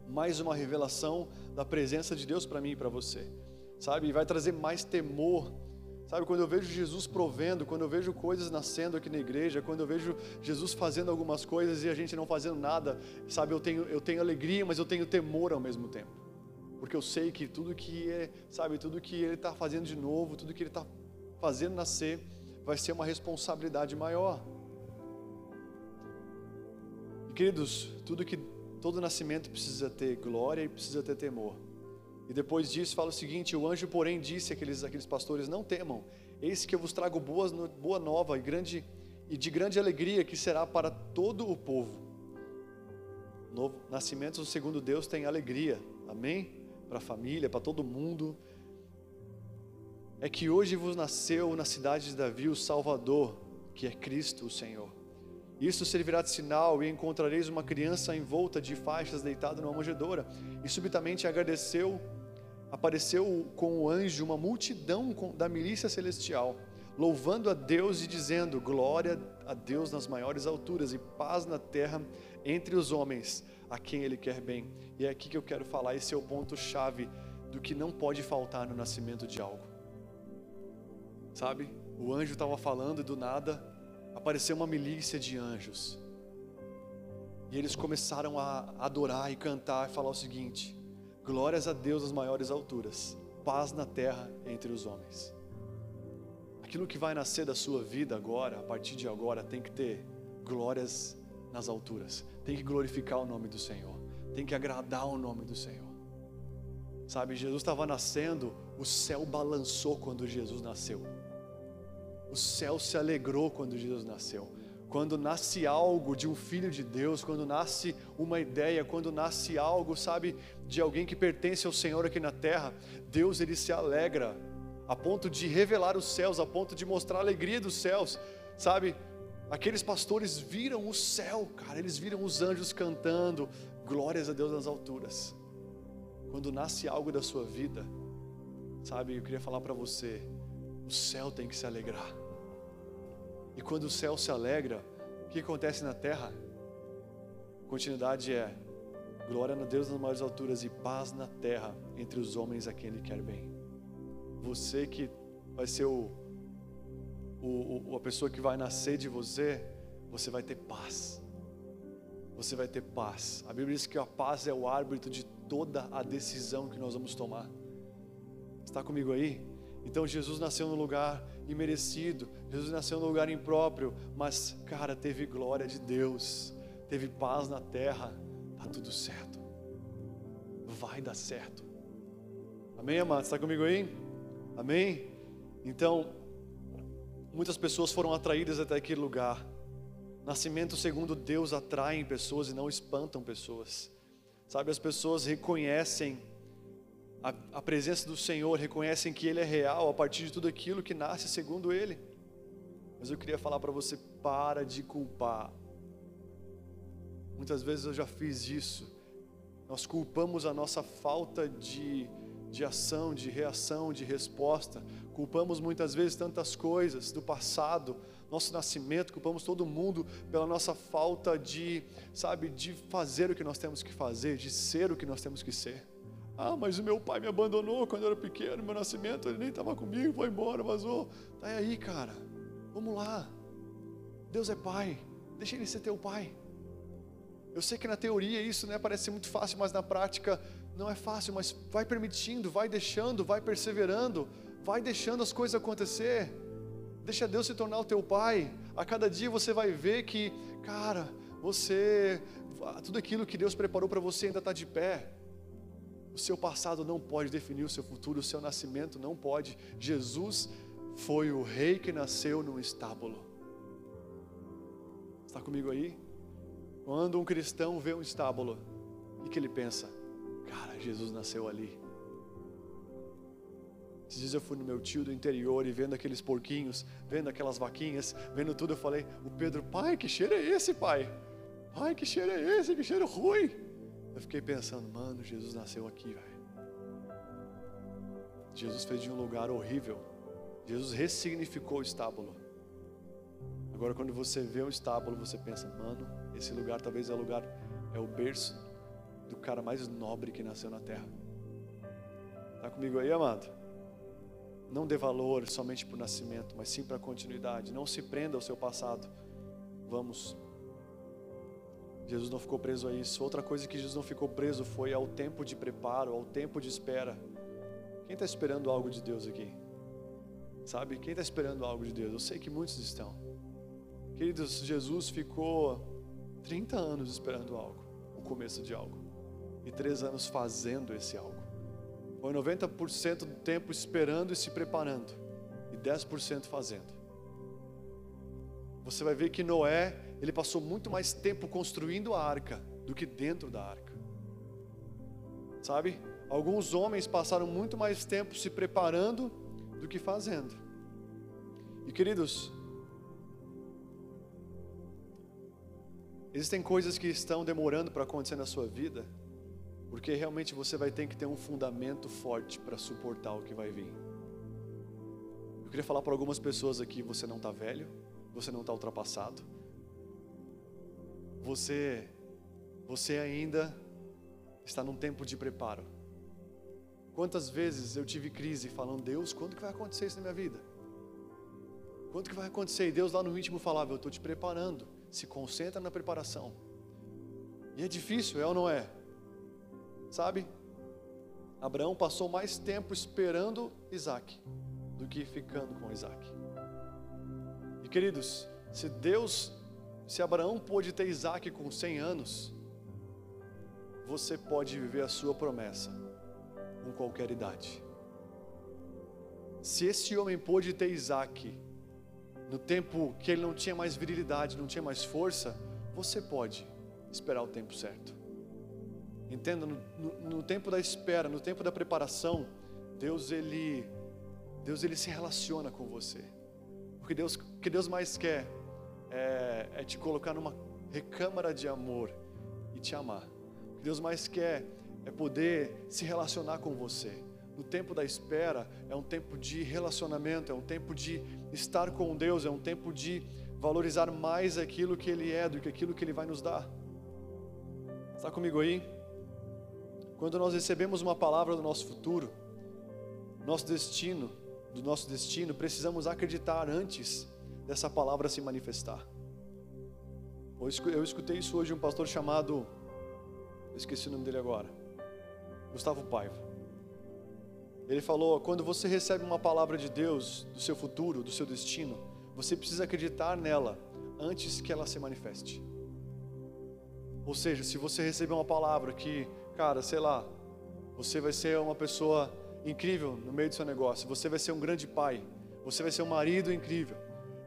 mais uma revelação da presença de Deus para mim e para você, sabe? E vai trazer mais temor. Sabe, quando eu vejo Jesus provendo, quando eu vejo coisas nascendo aqui na igreja, quando eu vejo Jesus fazendo algumas coisas e a gente não fazendo nada, sabe, eu tenho, eu tenho alegria, mas eu tenho temor ao mesmo tempo. Porque eu sei que tudo que é, sabe, tudo que Ele está fazendo de novo, tudo que Ele está fazendo nascer, vai ser uma responsabilidade maior. Queridos, tudo que todo nascimento precisa ter glória e precisa ter temor. E depois disso fala o seguinte: o anjo, porém, disse àqueles, àqueles pastores: Não temam, eis que eu vos trago boas, boa nova e, grande, e de grande alegria que será para todo o povo. Novo, nascimentos segundo Deus tem alegria, amém? Para a família, para todo mundo. É que hoje vos nasceu na cidade de Davi o Salvador, que é Cristo o Senhor. Isso servirá de sinal e encontrareis uma criança envolta de faixas deitada numa manjedoura. E subitamente agradeceu, apareceu com o anjo uma multidão da milícia celestial, louvando a Deus e dizendo: Glória a Deus nas maiores alturas e paz na terra entre os homens, a quem Ele quer bem. E é aqui que eu quero falar, esse é o ponto-chave do que não pode faltar no nascimento de algo. Sabe? O anjo estava falando e do nada apareceu uma milícia de anjos. E eles começaram a adorar e cantar e falar o seguinte: Glórias a Deus nas maiores alturas, paz na terra entre os homens. Aquilo que vai nascer da sua vida agora, a partir de agora, tem que ter glórias nas alturas, tem que glorificar o nome do Senhor, tem que agradar o nome do Senhor. Sabe, Jesus estava nascendo, o céu balançou quando Jesus nasceu. O céu se alegrou quando Jesus nasceu. Quando nasce algo de um filho de Deus, quando nasce uma ideia, quando nasce algo, sabe, de alguém que pertence ao Senhor aqui na terra, Deus ele se alegra a ponto de revelar os céus, a ponto de mostrar a alegria dos céus, sabe? Aqueles pastores viram o céu, cara, eles viram os anjos cantando, glórias a Deus nas alturas. Quando nasce algo da sua vida, sabe, eu queria falar para você, o céu tem que se alegrar. E quando o céu se alegra, o que acontece na terra? continuidade é glória a Deus nas maiores alturas e paz na terra entre os homens a quem Ele quer bem. Você que vai ser o, o, o, a pessoa que vai nascer de você, você vai ter paz. Você vai ter paz. A Bíblia diz que a paz é o árbitro de toda a decisão que nós vamos tomar. Está comigo aí? Então Jesus nasceu no lugar imerecido, Jesus nasceu no lugar impróprio, mas, cara, teve glória de Deus, teve paz na terra, tá tudo certo, vai dar certo. Amém, amado? Está comigo aí? Amém? Então, muitas pessoas foram atraídas até aquele lugar. Nascimento segundo Deus atraem pessoas e não espantam pessoas. Sabe, as pessoas reconhecem a, a presença do Senhor, reconhecem que Ele é real a partir de tudo aquilo que nasce segundo Ele. Mas eu queria falar para você: para de culpar. Muitas vezes eu já fiz isso. Nós culpamos a nossa falta de, de ação, de reação, de resposta. Culpamos muitas vezes tantas coisas do passado, nosso nascimento, culpamos todo mundo pela nossa falta de, sabe, de fazer o que nós temos que fazer, de ser o que nós temos que ser. Ah, mas o meu pai me abandonou quando eu era pequeno, meu nascimento, ele nem estava comigo, foi embora, vazou. Tá aí, cara. Vamos lá. Deus é pai. Deixa ele ser teu pai. Eu sei que na teoria isso né, parece muito fácil, mas na prática não é fácil, mas vai permitindo, vai deixando, vai perseverando, vai deixando as coisas acontecer. Deixa Deus se tornar o teu pai. A cada dia você vai ver que, cara, você, tudo aquilo que Deus preparou para você ainda está de pé. O seu passado não pode definir o seu futuro, o seu nascimento não pode. Jesus foi o rei que nasceu num estábulo. Está comigo aí? Quando um cristão vê um estábulo, o que ele pensa? Cara, Jesus nasceu ali. Esses dias eu fui no meu tio do interior e vendo aqueles porquinhos, vendo aquelas vaquinhas, vendo tudo, eu falei, o Pedro, pai, que cheiro é esse, pai? Pai, que cheiro é esse? Que cheiro ruim. Eu fiquei pensando, mano, Jesus nasceu aqui, velho. Jesus fez de um lugar horrível, Jesus ressignificou o estábulo. Agora, quando você vê o estábulo, você pensa, mano, esse lugar talvez é o lugar, é o berço do cara mais nobre que nasceu na terra. Está comigo aí, amado? Não dê valor somente para o nascimento, mas sim para a continuidade. Não se prenda ao seu passado. Vamos. Jesus não ficou preso a isso. Outra coisa que Jesus não ficou preso foi ao tempo de preparo, ao tempo de espera. Quem está esperando algo de Deus aqui? Sabe? Quem está esperando algo de Deus? Eu sei que muitos estão. Queridos, Jesus ficou 30 anos esperando algo, o começo de algo, e três anos fazendo esse algo. Foi 90% do tempo esperando e se preparando, e 10% fazendo. Você vai ver que Noé, ele passou muito mais tempo construindo a arca do que dentro da arca. Sabe? Alguns homens passaram muito mais tempo se preparando do que fazendo. E queridos, existem coisas que estão demorando para acontecer na sua vida, porque realmente você vai ter que ter um fundamento forte para suportar o que vai vir. Eu queria falar para algumas pessoas aqui: você não está velho, você não está ultrapassado, você, você ainda está num tempo de preparo. Quantas vezes eu tive crise falando, Deus, quando que vai acontecer isso na minha vida? Quando que vai acontecer? E Deus lá no íntimo falava, eu estou te preparando. Se concentra na preparação. E é difícil, é ou não é? Sabe? Abraão passou mais tempo esperando Isaac do que ficando com Isaac. E queridos, se Deus, se Abraão pôde ter Isaac com 100 anos, você pode viver a sua promessa com qualquer idade. Se esse homem pôde ter Isaac no tempo que ele não tinha mais virilidade, não tinha mais força, você pode esperar o tempo certo. Entenda, no, no, no, tempo da espera, no tempo da preparação, Deus ele, Deus ele se relaciona com você. Porque Deus, o que Deus mais quer é, é te colocar numa recâmara de amor e te amar. O que Deus mais quer é poder se relacionar com você. No tempo da espera é um tempo de relacionamento, é um tempo de estar com Deus, é um tempo de valorizar mais aquilo que Ele é do que aquilo que Ele vai nos dar. Está comigo aí? Quando nós recebemos uma palavra do nosso futuro, nosso destino, do nosso destino, precisamos acreditar antes dessa palavra se manifestar. Eu escutei isso hoje de um pastor chamado, esqueci o nome dele agora. Gustavo Paiva. Ele falou: quando você recebe uma palavra de Deus do seu futuro, do seu destino, você precisa acreditar nela antes que ela se manifeste. Ou seja, se você receber uma palavra que, cara, sei lá, você vai ser uma pessoa incrível no meio do seu negócio, você vai ser um grande pai, você vai ser um marido incrível,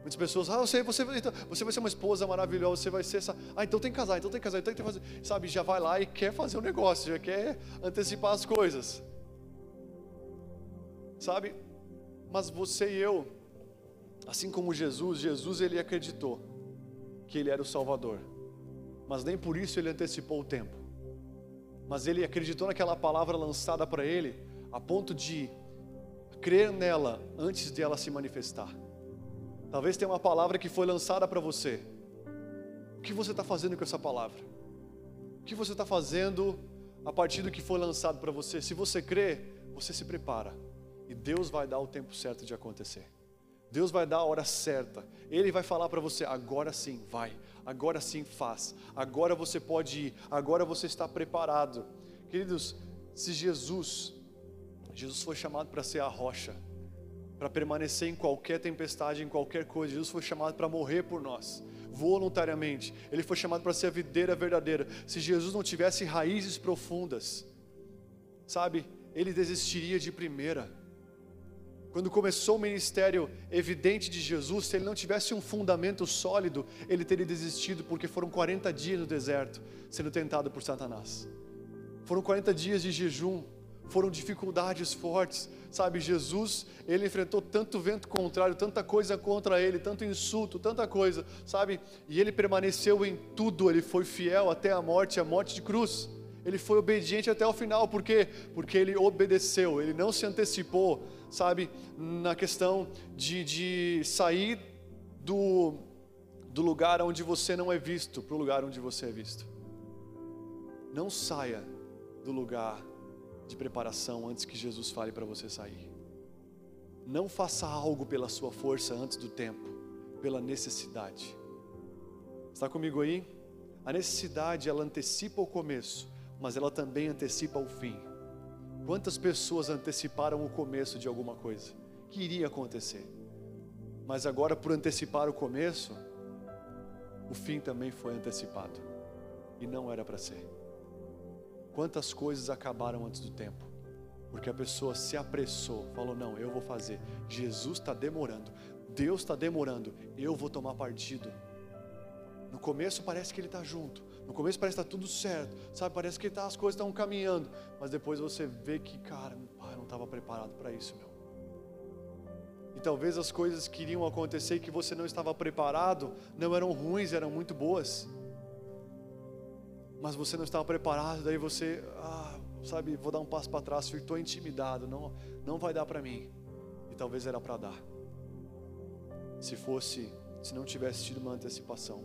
Muitas pessoas, ah, eu sei, você, então, você vai ser uma esposa maravilhosa, você vai ser essa. Ah, então tem que casar, então tem que casar, então tem que fazer. Sabe, já vai lá e quer fazer o um negócio, já quer antecipar as coisas. Sabe? Mas você e eu, assim como Jesus, Jesus ele acreditou que ele era o Salvador. Mas nem por isso ele antecipou o tempo. Mas ele acreditou naquela palavra lançada para ele, a ponto de crer nela antes de ela se manifestar. Talvez tenha uma palavra que foi lançada para você. O que você está fazendo com essa palavra? O que você está fazendo a partir do que foi lançado para você? Se você crê, você se prepara. E Deus vai dar o tempo certo de acontecer. Deus vai dar a hora certa. Ele vai falar para você: agora sim, vai. Agora sim, faz. Agora você pode ir. Agora você está preparado. Queridos, se Jesus, Jesus foi chamado para ser a rocha para permanecer em qualquer tempestade, em qualquer coisa. Jesus foi chamado para morrer por nós, voluntariamente. Ele foi chamado para ser a videira verdadeira. Se Jesus não tivesse raízes profundas, sabe, ele desistiria de primeira. Quando começou o ministério evidente de Jesus, se ele não tivesse um fundamento sólido, ele teria desistido, porque foram 40 dias no deserto, sendo tentado por Satanás. Foram 40 dias de jejum, foram dificuldades fortes, Sabe, Jesus, ele enfrentou tanto vento contrário, tanta coisa contra ele, tanto insulto, tanta coisa, sabe? E ele permaneceu em tudo, ele foi fiel até a morte, a morte de cruz. Ele foi obediente até o final, por quê? Porque ele obedeceu, ele não se antecipou, sabe, na questão de, de sair do, do lugar onde você não é visto para o lugar onde você é visto. Não saia do lugar de preparação antes que Jesus fale para você sair. Não faça algo pela sua força antes do tempo, pela necessidade. Está comigo aí? A necessidade ela antecipa o começo, mas ela também antecipa o fim. Quantas pessoas anteciparam o começo de alguma coisa que iria acontecer? Mas agora, por antecipar o começo, o fim também foi antecipado e não era para ser. Quantas coisas acabaram antes do tempo? Porque a pessoa se apressou, falou: Não, eu vou fazer. Jesus está demorando, Deus está demorando, eu vou tomar partido. No começo parece que ele está junto, no começo parece que está tudo certo, sabe? Parece que tá, as coisas estão caminhando, mas depois você vê que, cara, eu não estava preparado para isso, meu. E talvez as coisas que iriam acontecer que você não estava preparado não eram ruins, eram muito boas. Mas você não estava preparado, daí você, ah, sabe, vou dar um passo para trás, estou intimidado, não, não vai dar para mim. E talvez era para dar. Se fosse, se não tivesse tido uma antecipação.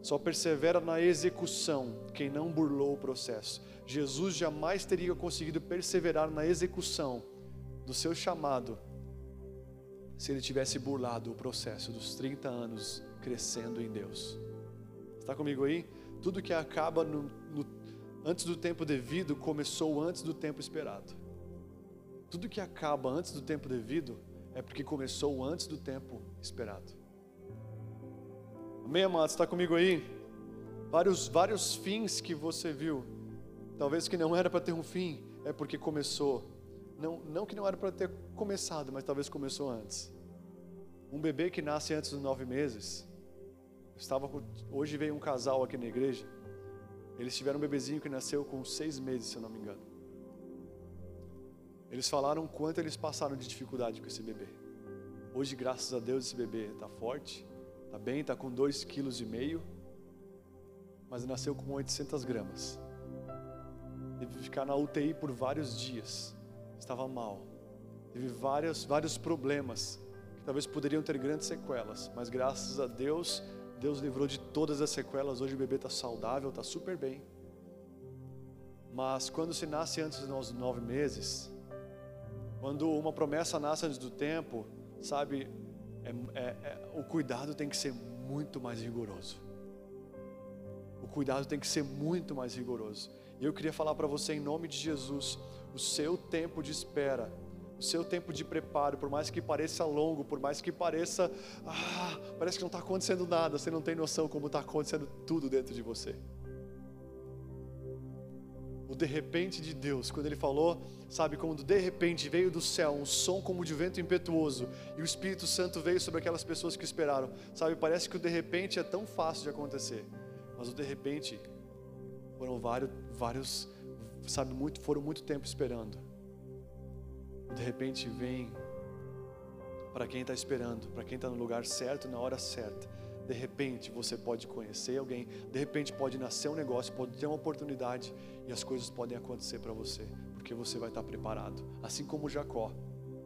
Só persevera na execução quem não burlou o processo. Jesus jamais teria conseguido perseverar na execução do seu chamado se ele tivesse burlado o processo dos 30 anos crescendo em Deus. Está comigo aí? Tudo que acaba no, no, antes do tempo devido começou antes do tempo esperado. Tudo que acaba antes do tempo devido é porque começou antes do tempo esperado. Amém, amados? Está comigo aí? Vários, vários fins que você viu, talvez que não era para ter um fim, é porque começou. Não, não que não era para ter começado, mas talvez começou antes. Um bebê que nasce antes dos nove meses. Estava com, hoje veio um casal aqui na igreja. Eles tiveram um bebezinho que nasceu com seis meses, se eu não me engano. Eles falaram quanto eles passaram de dificuldade com esse bebê. Hoje, graças a Deus, esse bebê está forte, Tá bem, tá com dois quilos e meio, mas nasceu com 800 gramas. Teve que ficar na UTI por vários dias. Estava mal. Teve vários, vários problemas que talvez poderiam ter grandes sequelas, mas graças a Deus, Deus livrou de todas as sequelas. Hoje o bebê está saudável, está super bem. Mas quando se nasce antes dos nove meses, quando uma promessa nasce antes do tempo, sabe, é, é, é, o cuidado tem que ser muito mais rigoroso. O cuidado tem que ser muito mais rigoroso. E eu queria falar para você, em nome de Jesus, o seu tempo de espera, o seu tempo de preparo, por mais que pareça longo, por mais que pareça, ah, parece que não está acontecendo nada, você não tem noção como está acontecendo tudo dentro de você o de repente de Deus, quando ele falou, sabe, quando de repente veio do céu um som como de vento impetuoso e o Espírito Santo veio sobre aquelas pessoas que esperaram, sabe, parece que o de repente é tão fácil de acontecer, mas o de repente foram vários, vários, sabe, muito, foram muito tempo esperando. De repente vem para quem está esperando, para quem está no lugar certo, na hora certa. De repente você pode conhecer alguém, de repente pode nascer um negócio, pode ter uma oportunidade e as coisas podem acontecer para você, porque você vai estar preparado. Assim como Jacó.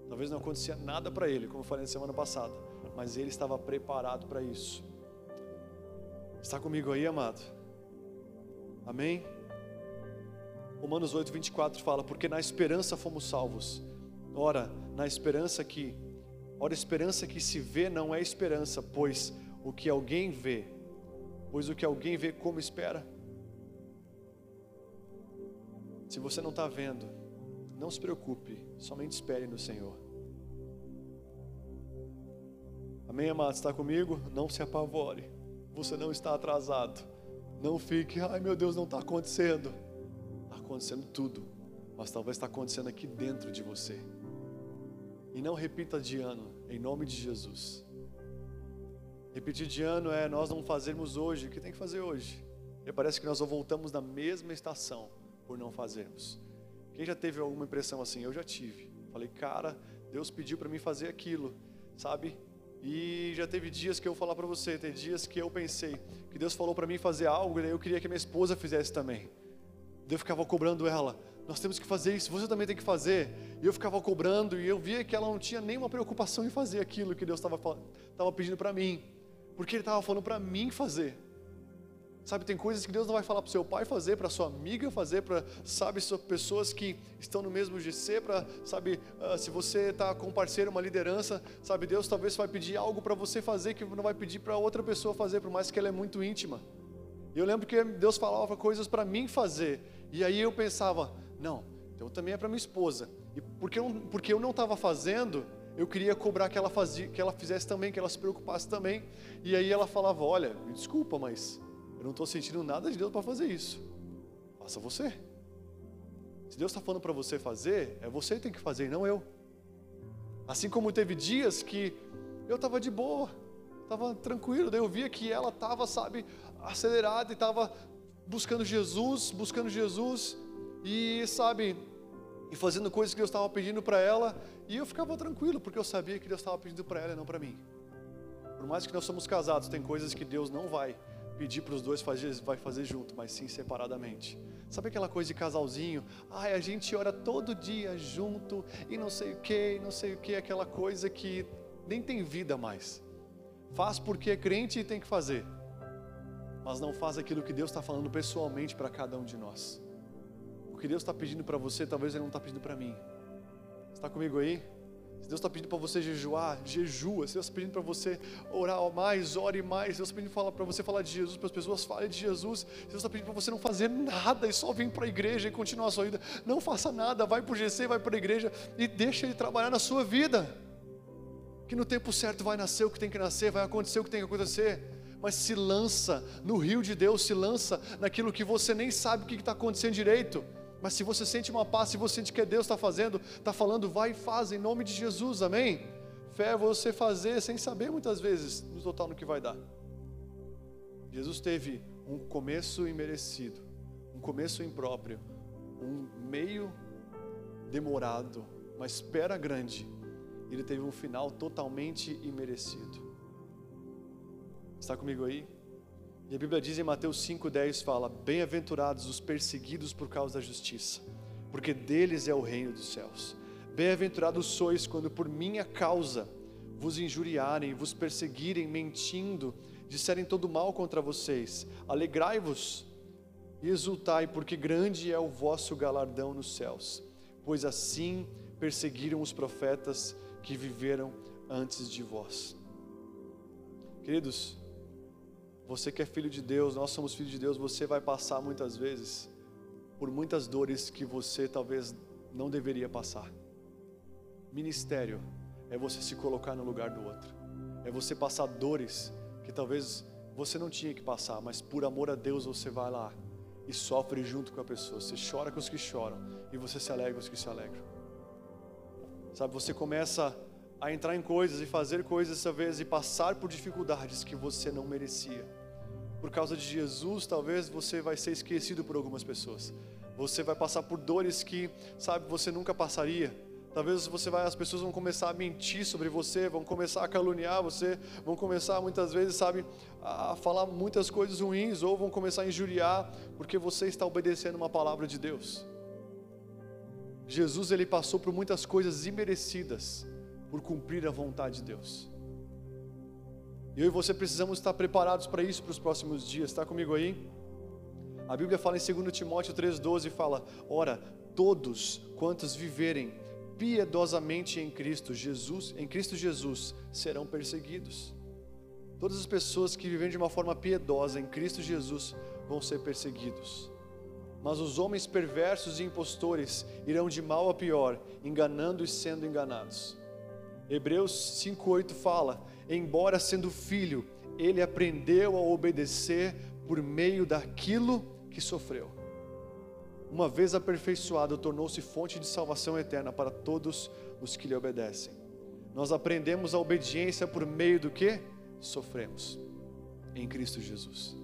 Talvez não acontecia nada para ele, como eu falei na semana passada, mas ele estava preparado para isso. Está comigo aí, amado? Amém? Romanos 8, 24 fala: Porque na esperança fomos salvos. Ora, na esperança que, ora, esperança que se vê não é esperança, pois o que alguém vê, pois o que alguém vê como espera. Se você não está vendo, não se preocupe, somente espere no Senhor. Amém, amado? Está comigo? Não se apavore. Você não está atrasado. Não fique, ai meu Deus, não está acontecendo. Está acontecendo tudo, mas talvez está acontecendo aqui dentro de você. E não repita de ano, em nome de Jesus. Repetir de ano é nós não fazermos hoje o que tem que fazer hoje. E parece que nós voltamos na mesma estação por não fazermos. Quem já teve alguma impressão assim? Eu já tive. Falei, cara, Deus pediu para mim fazer aquilo, sabe? E já teve dias que eu vou falar para você, tem dias que eu pensei que Deus falou para mim fazer algo e eu queria que minha esposa fizesse também. Eu ficava cobrando ela, nós temos que fazer isso, você também tem que fazer. E eu ficava cobrando e eu via que ela não tinha nenhuma preocupação em fazer aquilo que Deus estava pedindo para mim, porque Ele estava falando para mim fazer. Sabe, tem coisas que Deus não vai falar para o seu pai fazer, para sua amiga fazer, para, sabe, pessoas que estão no mesmo GC, para, sabe, uh, se você está com um parceiro, uma liderança, sabe, Deus talvez vai pedir algo para você fazer que não vai pedir para outra pessoa fazer, por mais que ela é muito íntima. Eu lembro que Deus falava coisas para mim fazer, e aí eu pensava, não, então também é para minha esposa. E porque eu, porque eu não estava fazendo, eu queria cobrar que ela, fazia, que ela fizesse também, que ela se preocupasse também. E aí ela falava: Olha, me desculpa, mas eu não estou sentindo nada de Deus para fazer isso. Faça você. Se Deus está falando para você fazer, é você que tem que fazer não eu. Assim como teve dias que eu estava de boa, estava tranquilo, daí eu via que ela estava, sabe, acelerada e estava buscando Jesus, buscando Jesus, e sabe, e fazendo coisas que Deus estava pedindo para ela, e eu ficava tranquilo, porque eu sabia que Deus estava pedindo para ela e não para mim. Por mais que nós somos casados, tem coisas que Deus não vai pedir para os dois fazer, vai fazer junto, mas sim separadamente. Sabe aquela coisa de casalzinho? Ai, a gente ora todo dia junto e não sei o que, não sei o que, aquela coisa que nem tem vida mais. Faz porque é crente e tem que fazer, mas não faz aquilo que Deus está falando pessoalmente para cada um de nós. O que Deus está pedindo para você, talvez Ele não está pedindo para mim. Está comigo aí? Se Deus está pedindo para você jejuar, jejua. Se Deus está pedindo para você orar mais, ore mais. Se Deus está pedindo para você falar de Jesus, para as pessoas falem de Jesus. Se Deus está pedindo para você não fazer nada e só vir para a igreja e continuar a sua vida. Não faça nada, vai para o GC, vai para a igreja e deixa Ele trabalhar na sua vida. Que no tempo certo vai nascer o que tem que nascer, vai acontecer o que tem que acontecer. Mas se lança no rio de Deus, se lança naquilo que você nem sabe o que está acontecendo direito. Mas se você sente uma paz, se você sente que Deus está fazendo, está falando, vai e faz em nome de Jesus, amém? Fé é você fazer sem saber muitas vezes no total no que vai dar. Jesus teve um começo imerecido, um começo impróprio, um meio demorado, uma espera grande. Ele teve um final totalmente imerecido. Está comigo aí? E a Bíblia diz em Mateus 5,10: fala: Bem-aventurados os perseguidos por causa da justiça, porque deles é o reino dos céus. Bem-aventurados sois quando por minha causa vos injuriarem, vos perseguirem, mentindo, disserem todo mal contra vocês. Alegrai-vos e exultai, porque grande é o vosso galardão nos céus, pois assim perseguiram os profetas que viveram antes de vós. Queridos, você que é filho de Deus, nós somos filhos de Deus, você vai passar muitas vezes por muitas dores que você talvez não deveria passar. Ministério é você se colocar no lugar do outro, é você passar dores que talvez você não tinha que passar, mas por amor a Deus você vai lá e sofre junto com a pessoa. Você chora com os que choram e você se alegra com os que se alegram. Sabe, você começa a entrar em coisas e fazer coisas talvez e passar por dificuldades que você não merecia por causa de Jesus, talvez você vai ser esquecido por algumas pessoas. Você vai passar por dores que, sabe, você nunca passaria. Talvez você vai, as pessoas vão começar a mentir sobre você, vão começar a caluniar você, vão começar muitas vezes, sabe, a falar muitas coisas ruins ou vão começar a injuriar porque você está obedecendo uma palavra de Deus. Jesus ele passou por muitas coisas imerecidas por cumprir a vontade de Deus. Eu e você precisamos estar preparados para isso para os próximos dias. Está comigo aí? A Bíblia fala em 2 Timóteo 3,12: fala: Ora, todos quantos viverem piedosamente em Cristo Jesus, em Cristo Jesus, serão perseguidos. Todas as pessoas que vivem de uma forma piedosa em Cristo Jesus vão ser perseguidos. Mas os homens perversos e impostores irão de mal a pior, enganando e sendo enganados. Hebreus 5,8 fala: embora sendo filho, ele aprendeu a obedecer por meio daquilo que sofreu. Uma vez aperfeiçoado, tornou-se fonte de salvação eterna para todos os que lhe obedecem. Nós aprendemos a obediência por meio do que? Sofremos em Cristo Jesus.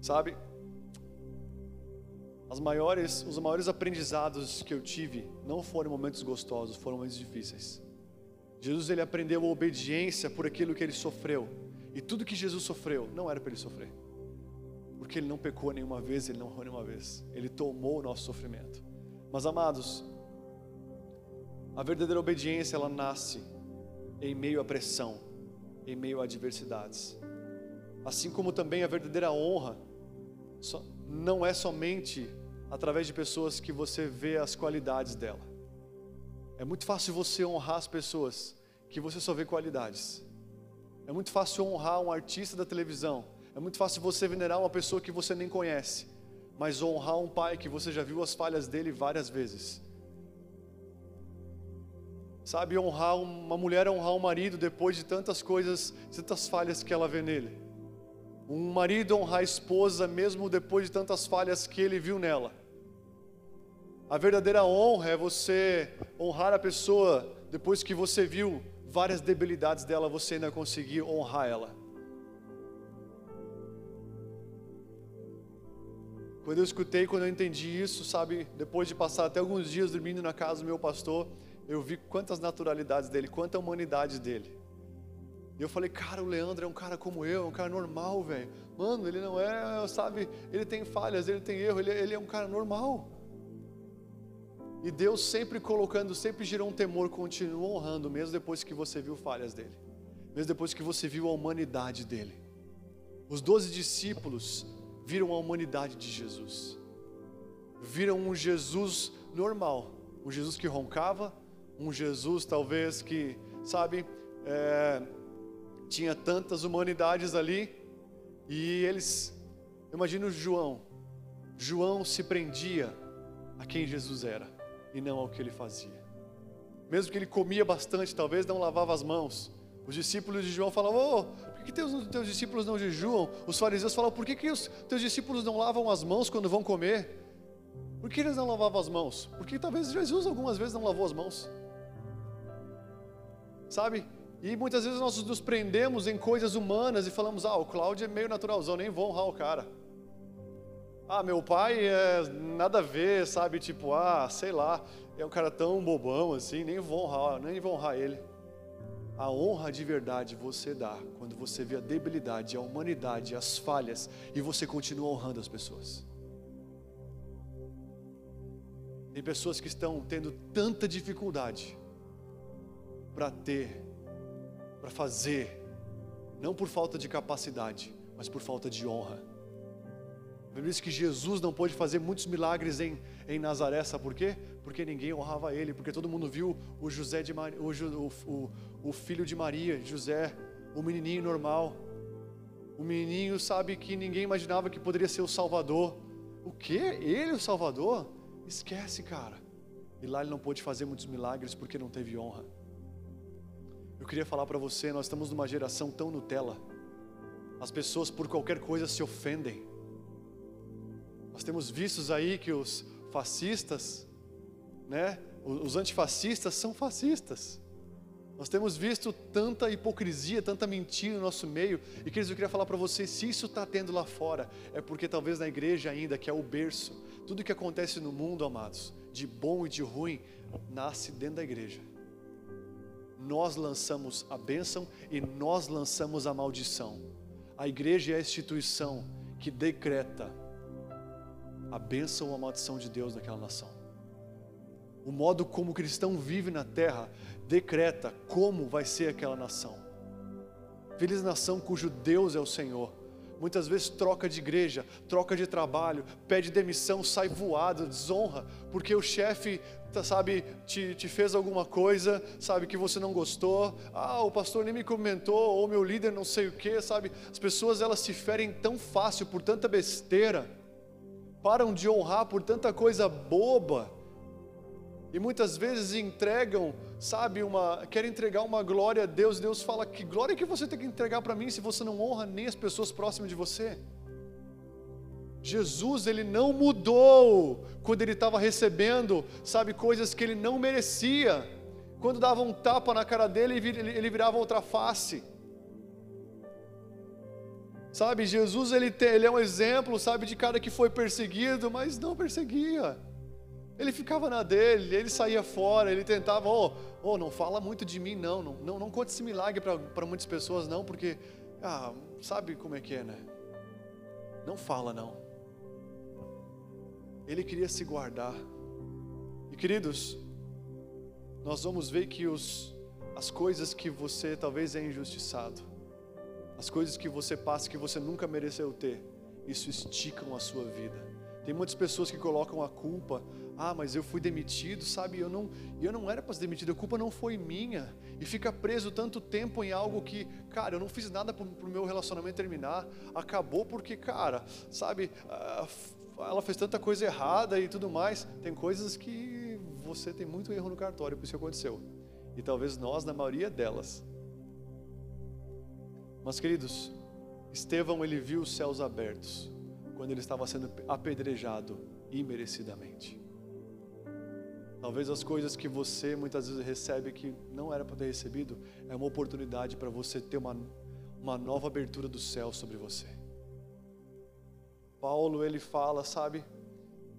Sabe? As maiores, os maiores aprendizados que eu tive não foram momentos gostosos, foram momentos difíceis. Jesus ele aprendeu a obediência por aquilo que ele sofreu. E tudo que Jesus sofreu não era para ele sofrer. Porque ele não pecou nenhuma vez, ele não errou nenhuma vez. Ele tomou o nosso sofrimento. Mas amados, a verdadeira obediência ela nasce em meio à pressão, em meio a adversidades. Assim como também a verdadeira honra não é somente através de pessoas que você vê as qualidades dela. É muito fácil você honrar as pessoas que você só vê qualidades. É muito fácil honrar um artista da televisão. É muito fácil você venerar uma pessoa que você nem conhece. Mas honrar um pai que você já viu as falhas dele várias vezes. Sabe, honrar uma mulher, honrar um marido depois de tantas coisas, tantas falhas que ela vê nele. Um marido honrar a esposa mesmo depois de tantas falhas que ele viu nela. A verdadeira honra é você honrar a pessoa depois que você viu várias debilidades dela, você ainda conseguir honrar ela. Quando eu escutei, quando eu entendi isso, sabe, depois de passar até alguns dias dormindo na casa do meu pastor, eu vi quantas naturalidades dele, quanta humanidade dele. E eu falei, cara, o Leandro é um cara como eu, é um cara normal, velho. Mano, ele não é, sabe, ele tem falhas, ele tem erro, ele, ele é um cara normal. E Deus sempre colocando, sempre gerou um temor, continua honrando, mesmo depois que você viu falhas dele, mesmo depois que você viu a humanidade dele. Os doze discípulos viram a humanidade de Jesus, viram um Jesus normal, um Jesus que roncava, um Jesus talvez que, sabe, é, tinha tantas humanidades ali, e eles, imagina o João, João se prendia a quem Jesus era e não ao que ele fazia. Mesmo que ele comia bastante, talvez não lavava as mãos. Os discípulos de João falavam: oh, por que teus, teus discípulos não jejuam? Os fariseus falavam: por que, que os teus discípulos não lavam as mãos quando vão comer? Por que eles não lavavam as mãos? Porque talvez Jesus algumas vezes não lavou as mãos. Sabe? E muitas vezes nós nos prendemos em coisas humanas e falamos: ah, o Cláudio é meio naturalzão, nem vou honrar o cara. Ah, meu pai é nada a ver, sabe? Tipo, ah, sei lá, é um cara tão bobão assim, nem vou honrar, nem vou honrar ele. A honra de verdade você dá quando você vê a debilidade, a humanidade, as falhas e você continua honrando as pessoas. Tem pessoas que estão tendo tanta dificuldade para ter, para fazer, não por falta de capacidade, mas por falta de honra. Bíblia diz que Jesus não pôde fazer muitos milagres em, em Nazaré, sabe por quê? Porque ninguém honrava ele, porque todo mundo viu o José de Maria, o, o, o filho de Maria, José, o menininho normal. O menininho sabe que ninguém imaginava que poderia ser o Salvador. O quê? Ele o Salvador? Esquece, cara. E lá ele não pôde fazer muitos milagres porque não teve honra. Eu queria falar para você, nós estamos numa geração tão Nutella. As pessoas por qualquer coisa se ofendem. Nós temos vistos aí que os fascistas, né, os antifascistas são fascistas. Nós temos visto tanta hipocrisia, tanta mentira no nosso meio, e queridos, eu queria falar para vocês: se isso está tendo lá fora, é porque talvez na igreja ainda, que é o berço, tudo que acontece no mundo, amados, de bom e de ruim, nasce dentro da igreja. Nós lançamos a bênção e nós lançamos a maldição. A igreja é a instituição que decreta a bênção ou a maldição de Deus naquela nação. O modo como o cristão vive na terra decreta como vai ser aquela nação. Feliz nação cujo Deus é o Senhor. Muitas vezes troca de igreja, troca de trabalho, pede demissão, sai voado, desonra, porque o chefe, tá, sabe, te, te fez alguma coisa, sabe, que você não gostou. Ah, o pastor nem me comentou, ou meu líder não sei o que, sabe. As pessoas elas se ferem tão fácil por tanta besteira param de honrar por tanta coisa boba e muitas vezes entregam, sabe, uma, querem entregar uma glória a Deus. Deus fala que glória que você tem que entregar para mim se você não honra nem as pessoas próximas de você. Jesus, ele não mudou quando ele estava recebendo, sabe, coisas que ele não merecia. Quando dava um tapa na cara dele, ele virava outra face. Sabe, Jesus ele, tem, ele é um exemplo, sabe, de cara que foi perseguido, mas não perseguia. Ele ficava na dele, ele saía fora, ele tentava, oh, oh não fala muito de mim, não, não, não, não conte esse milagre para muitas pessoas, não, porque, ah, sabe como é que é, né? Não fala, não. Ele queria se guardar. E queridos, nós vamos ver que os, as coisas que você talvez é injustiçado, as coisas que você passa que você nunca mereceu ter, isso esticam a sua vida. Tem muitas pessoas que colocam a culpa, ah, mas eu fui demitido, sabe? Eu não, eu não era para ser demitido, a culpa não foi minha. E fica preso tanto tempo em algo que, cara, eu não fiz nada para o meu relacionamento terminar, acabou porque, cara, sabe? Ela fez tanta coisa errada e tudo mais. Tem coisas que você tem muito erro no cartório, por isso que aconteceu. E talvez nós, na maioria delas. Mas, queridos, Estevão, ele viu os céus abertos quando ele estava sendo apedrejado imerecidamente. Talvez as coisas que você muitas vezes recebe que não era para ter recebido, é uma oportunidade para você ter uma, uma nova abertura do céu sobre você. Paulo, ele fala, sabe?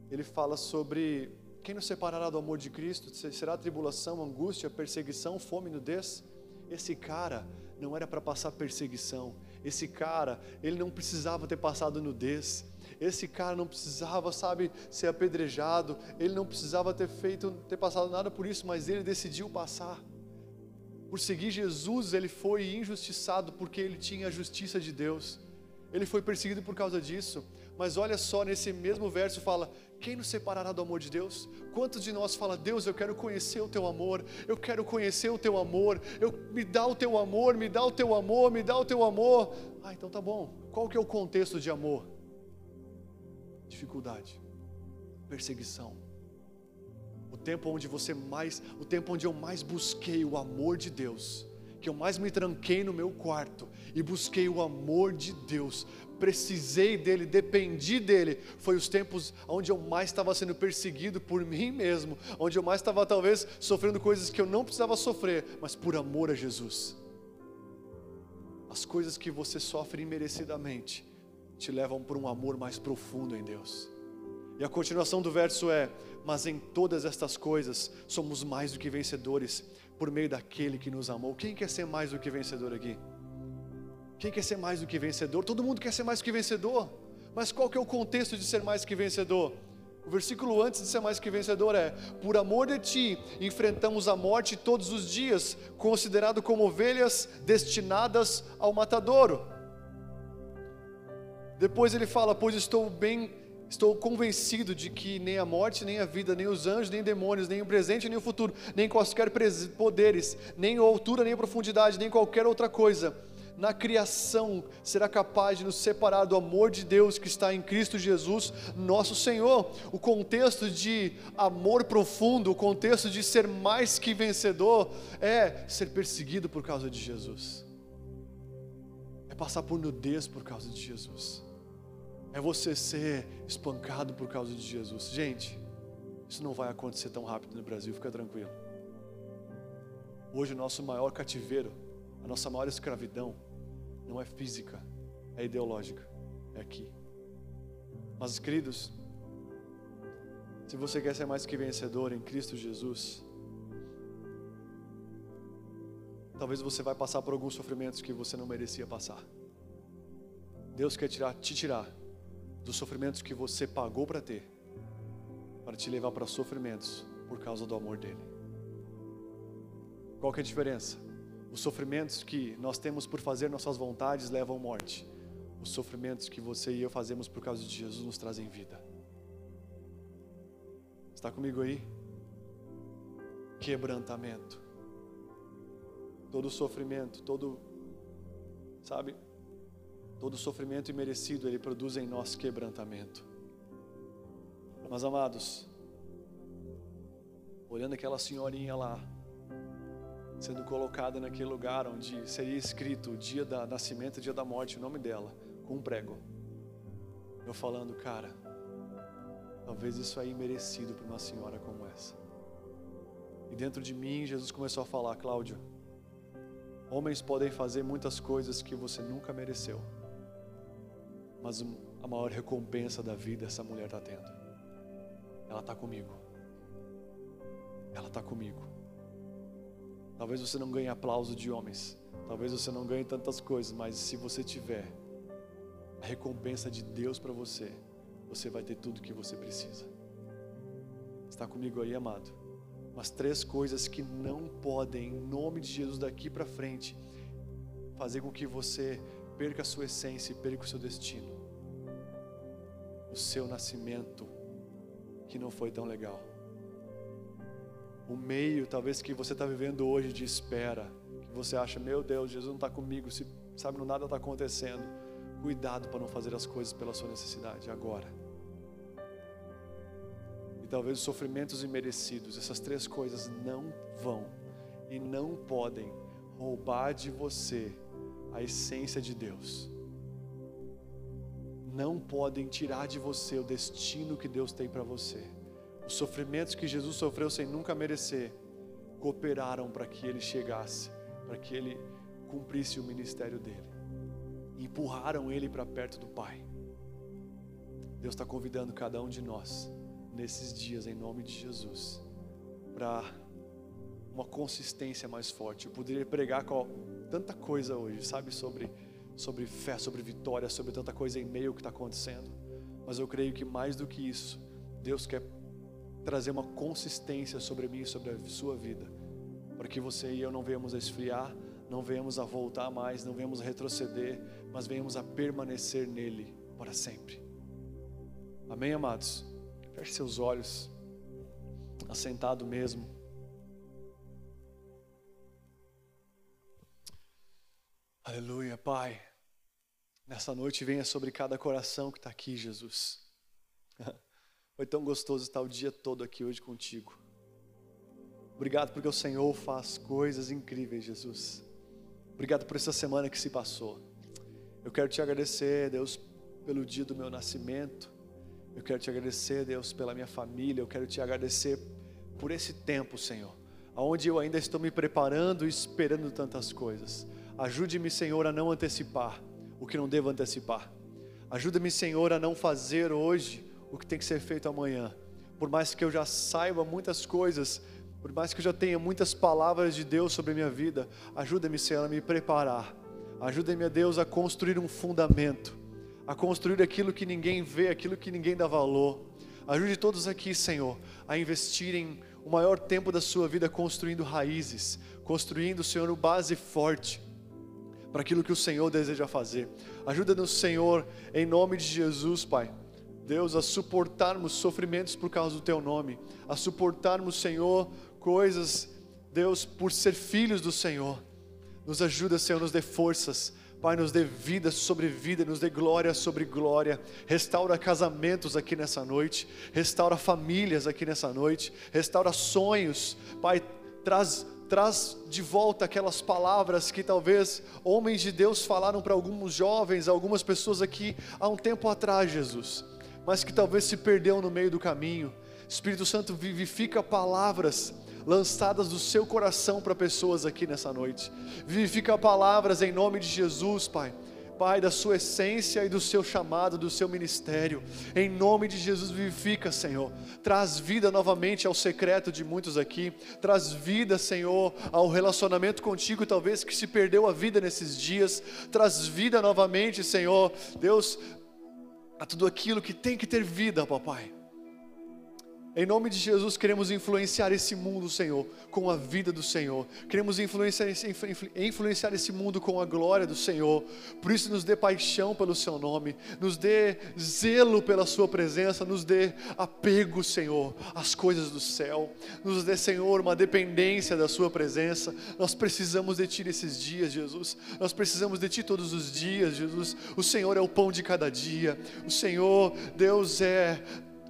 Ele fala sobre quem nos separará do amor de Cristo? Será tribulação, angústia, perseguição, fome, nudez? Esse cara não era para passar perseguição. Esse cara, ele não precisava ter passado nudez. Esse cara não precisava, sabe, ser apedrejado. Ele não precisava ter feito, ter passado nada por isso, mas ele decidiu passar. Por seguir Jesus, ele foi injustiçado porque ele tinha a justiça de Deus. Ele foi perseguido por causa disso. Mas olha só, nesse mesmo verso fala: quem nos separará do amor de Deus? Quantos de nós fala, Deus, eu quero conhecer o teu amor, eu quero conhecer o teu amor, eu, me dá o teu amor, me dá o teu amor, me dá o teu amor. Ah, então tá bom. Qual que é o contexto de amor? Dificuldade, perseguição. O tempo onde você mais, o tempo onde eu mais busquei o amor de Deus, que eu mais me tranquei no meu quarto e busquei o amor de Deus, precisei dele, dependi dele, foi os tempos onde eu mais estava sendo perseguido por mim mesmo, onde eu mais estava talvez sofrendo coisas que eu não precisava sofrer, mas por amor a Jesus. As coisas que você sofre imerecidamente te levam por um amor mais profundo em Deus. E a continuação do verso é: Mas em todas estas coisas somos mais do que vencedores por meio daquele que nos amou. Quem quer ser mais do que vencedor aqui? Quem quer ser mais do que vencedor? Todo mundo quer ser mais do que vencedor. Mas qual que é o contexto de ser mais que vencedor? O versículo antes de ser mais que vencedor é: Por amor de ti, enfrentamos a morte todos os dias, considerado como ovelhas destinadas ao matadouro. Depois ele fala: Pois estou bem, estou convencido de que nem a morte, nem a vida, nem os anjos, nem demônios, nem o presente, nem o futuro, nem quaisquer poderes, nem altura, nem profundidade, nem qualquer outra coisa na criação será capaz de nos separar do amor de Deus que está em Cristo Jesus, nosso Senhor. O contexto de amor profundo, o contexto de ser mais que vencedor, é ser perseguido por causa de Jesus, é passar por nudez por causa de Jesus, é você ser espancado por causa de Jesus. Gente, isso não vai acontecer tão rápido no Brasil, fica tranquilo. Hoje, o nosso maior cativeiro, a nossa maior escravidão, não é física, é ideológica, é aqui. Mas, queridos, se você quer ser mais que vencedor em Cristo Jesus, talvez você vai passar por alguns sofrimentos que você não merecia passar. Deus quer tirar, te tirar dos sofrimentos que você pagou para ter, para te levar para sofrimentos por causa do amor dele. Qual que é a diferença? Os sofrimentos que nós temos por fazer nossas vontades levam morte. Os sofrimentos que você e eu fazemos por causa de Jesus nos trazem vida. Está comigo aí? Quebrantamento. Todo sofrimento, todo, sabe? Todo sofrimento imerecido, ele produz em nós quebrantamento. Mas amados, olhando aquela senhorinha lá, sendo colocada naquele lugar onde seria escrito o dia da nascimento o dia da morte, o nome dela, com um prego. Eu falando, cara, talvez isso aí merecido para uma senhora como essa. E dentro de mim, Jesus começou a falar, Cláudio, homens podem fazer muitas coisas que você nunca mereceu, mas a maior recompensa da vida essa mulher está tendo. Ela está comigo. Ela está comigo. Talvez você não ganhe aplauso de homens, talvez você não ganhe tantas coisas, mas se você tiver, a recompensa de Deus para você, você vai ter tudo que você precisa. Está comigo aí, amado? Mas três coisas que não podem, em nome de Jesus, daqui para frente, fazer com que você perca a sua essência e perca o seu destino. O seu nascimento, que não foi tão legal. O meio, talvez, que você está vivendo hoje de espera, que você acha, meu Deus, Jesus não está comigo, se sabe, no nada está acontecendo. Cuidado para não fazer as coisas pela sua necessidade agora. E talvez os sofrimentos imerecidos, essas três coisas não vão e não podem roubar de você a essência de Deus. Não podem tirar de você o destino que Deus tem para você. Os sofrimentos que Jesus sofreu sem nunca merecer cooperaram para que ele chegasse, para que ele cumprisse o ministério dele. Empurraram ele para perto do Pai. Deus está convidando cada um de nós nesses dias, em nome de Jesus, para uma consistência mais forte. Eu poderia pregar tanta coisa hoje, sabe, sobre, sobre fé, sobre vitória, sobre tanta coisa em meio que está acontecendo. Mas eu creio que mais do que isso, Deus quer trazer uma consistência sobre mim e sobre a sua vida, para que você e eu não venhamos a esfriar, não venhamos a voltar mais, não venhamos a retroceder, mas venhamos a permanecer nele para sempre. Amém, amados? Feche seus olhos, assentado mesmo. Aleluia, Pai. Nessa noite venha sobre cada coração que está aqui, Jesus. Foi tão gostoso estar o dia todo aqui hoje contigo. Obrigado porque o Senhor faz coisas incríveis, Jesus. Obrigado por essa semana que se passou. Eu quero te agradecer, Deus, pelo dia do meu nascimento. Eu quero te agradecer, Deus, pela minha família. Eu quero te agradecer por esse tempo, Senhor, onde eu ainda estou me preparando e esperando tantas coisas. Ajude-me, Senhor, a não antecipar o que não devo antecipar. Ajuda-me, Senhor, a não fazer hoje o que tem que ser feito amanhã. Por mais que eu já saiba muitas coisas, por mais que eu já tenha muitas palavras de Deus sobre a minha vida, ajuda-me, Senhor, a me preparar. Ajuda-me, Deus, a construir um fundamento, a construir aquilo que ninguém vê, aquilo que ninguém dá valor. Ajude todos aqui, Senhor, a investirem o maior tempo da sua vida construindo raízes, construindo, Senhor, base forte para aquilo que o Senhor deseja fazer. Ajuda-nos, Senhor, em nome de Jesus, Pai Deus, a suportarmos sofrimentos por causa do Teu nome, a suportarmos, Senhor, coisas, Deus, por ser filhos do Senhor. Nos ajuda, Senhor, nos dê forças, Pai, nos dê vida sobre vida, nos dê glória sobre glória. Restaura casamentos aqui nessa noite, restaura famílias aqui nessa noite, restaura sonhos, Pai, traz traz de volta aquelas palavras que talvez homens de Deus falaram para alguns jovens, algumas pessoas aqui há um tempo atrás, Jesus mas que talvez se perdeu no meio do caminho. Espírito Santo vivifica palavras lançadas do seu coração para pessoas aqui nessa noite. Vivifica palavras em nome de Jesus, Pai. Pai, da sua essência e do seu chamado, do seu ministério. Em nome de Jesus, vivifica, Senhor. Traz vida novamente ao secreto de muitos aqui. Traz vida, Senhor, ao relacionamento contigo, talvez que se perdeu a vida nesses dias. Traz vida novamente, Senhor. Deus, a tudo aquilo que tem que ter vida, papai. Em nome de Jesus, queremos influenciar esse mundo, Senhor, com a vida do Senhor. Queremos influenciar, influenciar esse mundo com a glória do Senhor. Por isso, nos dê paixão pelo Seu nome, nos dê zelo pela Sua presença, nos dê apego, Senhor, às coisas do céu. Nos dê, Senhor, uma dependência da Sua presença. Nós precisamos de Ti nesses dias, Jesus. Nós precisamos de Ti todos os dias, Jesus. O Senhor é o pão de cada dia. O Senhor, Deus, é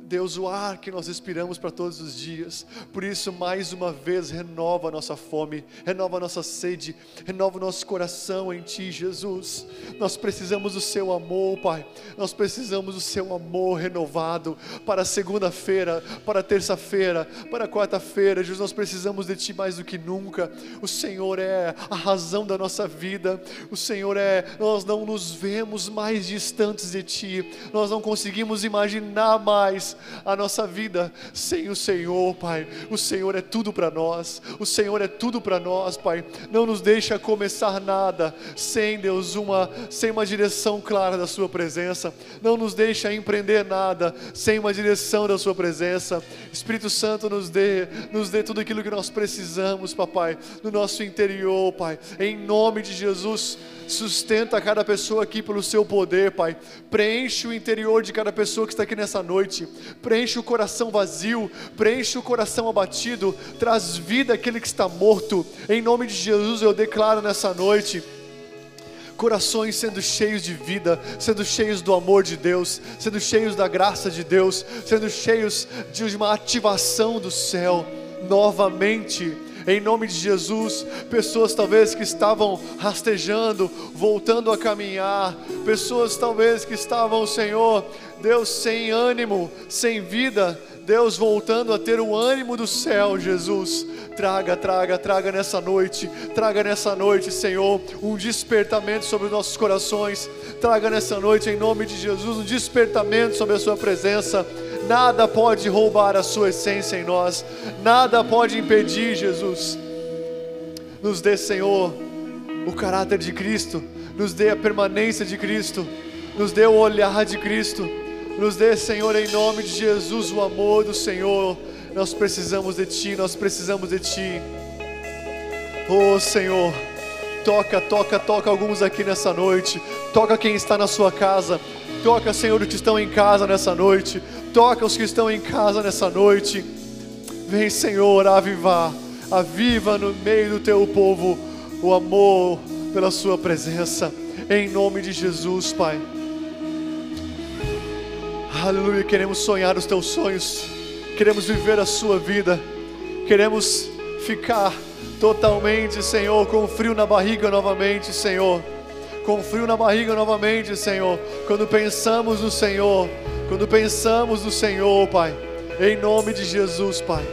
Deus, o ar que nós respiramos para todos os dias. Por isso, mais uma vez, renova a nossa fome, renova a nossa sede, renova o nosso coração em Ti, Jesus. Nós precisamos do Seu amor, Pai. Nós precisamos do Seu amor renovado para segunda-feira, para terça-feira, para quarta-feira. Jesus, nós precisamos de Ti mais do que nunca. O Senhor é a razão da nossa vida. O Senhor é, nós não nos vemos mais distantes de Ti. Nós não conseguimos imaginar mais a nossa vida sem o Senhor, Pai. O Senhor é tudo para nós. O Senhor é tudo para nós, Pai. Não nos deixa começar nada sem Deus uma sem uma direção clara da sua presença. Não nos deixa empreender nada sem uma direção da sua presença. Espírito Santo nos dê, nos dê tudo aquilo que nós precisamos, papai, no nosso interior, Pai. Em nome de Jesus, sustenta cada pessoa aqui pelo seu poder, Pai. Preenche o interior de cada pessoa que está aqui nessa noite. Preenche o coração vazio, preenche o coração abatido, traz vida àquele que está morto. Em nome de Jesus eu declaro nessa noite corações sendo cheios de vida, sendo cheios do amor de Deus, sendo cheios da graça de Deus, sendo cheios de uma ativação do céu novamente em nome de Jesus. Pessoas talvez que estavam rastejando, voltando a caminhar, pessoas talvez que estavam, Senhor, Deus, sem ânimo, sem vida, Deus voltando a ter o ânimo do céu, Jesus. Traga, traga, traga nessa noite, traga nessa noite, Senhor, um despertamento sobre os nossos corações. Traga nessa noite, em nome de Jesus, um despertamento sobre a Sua presença nada pode roubar a Sua essência em nós, nada pode impedir, Jesus. Nos dê, Senhor, o caráter de Cristo, nos dê a permanência de Cristo, nos dê o olhar de Cristo, nos dê, Senhor, em nome de Jesus, o amor do Senhor. Nós precisamos de Ti, nós precisamos de Ti. Oh Senhor, toca, toca, toca alguns aqui nessa noite, toca quem está na sua casa, toca, Senhor, os que estão em casa nessa noite, Toca os que estão em casa nessa noite. Vem, Senhor, avivar. Aviva no meio do teu povo o amor pela Sua presença. Em nome de Jesus, Pai. Aleluia. Queremos sonhar os teus sonhos. Queremos viver a Sua vida. Queremos ficar totalmente, Senhor, com frio na barriga novamente, Senhor. Com frio na barriga novamente, Senhor. Quando pensamos no Senhor quando pensamos no Senhor, Pai, em nome de Jesus, Pai.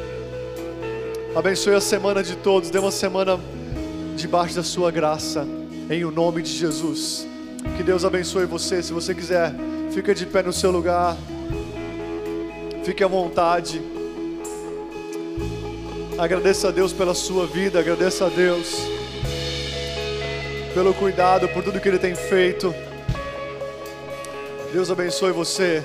Abençoe a semana de todos, dê uma semana debaixo da Sua graça, em o nome de Jesus. Que Deus abençoe você. Se você quiser, fica de pé no seu lugar, fique à vontade. Agradeça a Deus pela sua vida, agradeça a Deus pelo cuidado, por tudo que Ele tem feito. Deus abençoe você.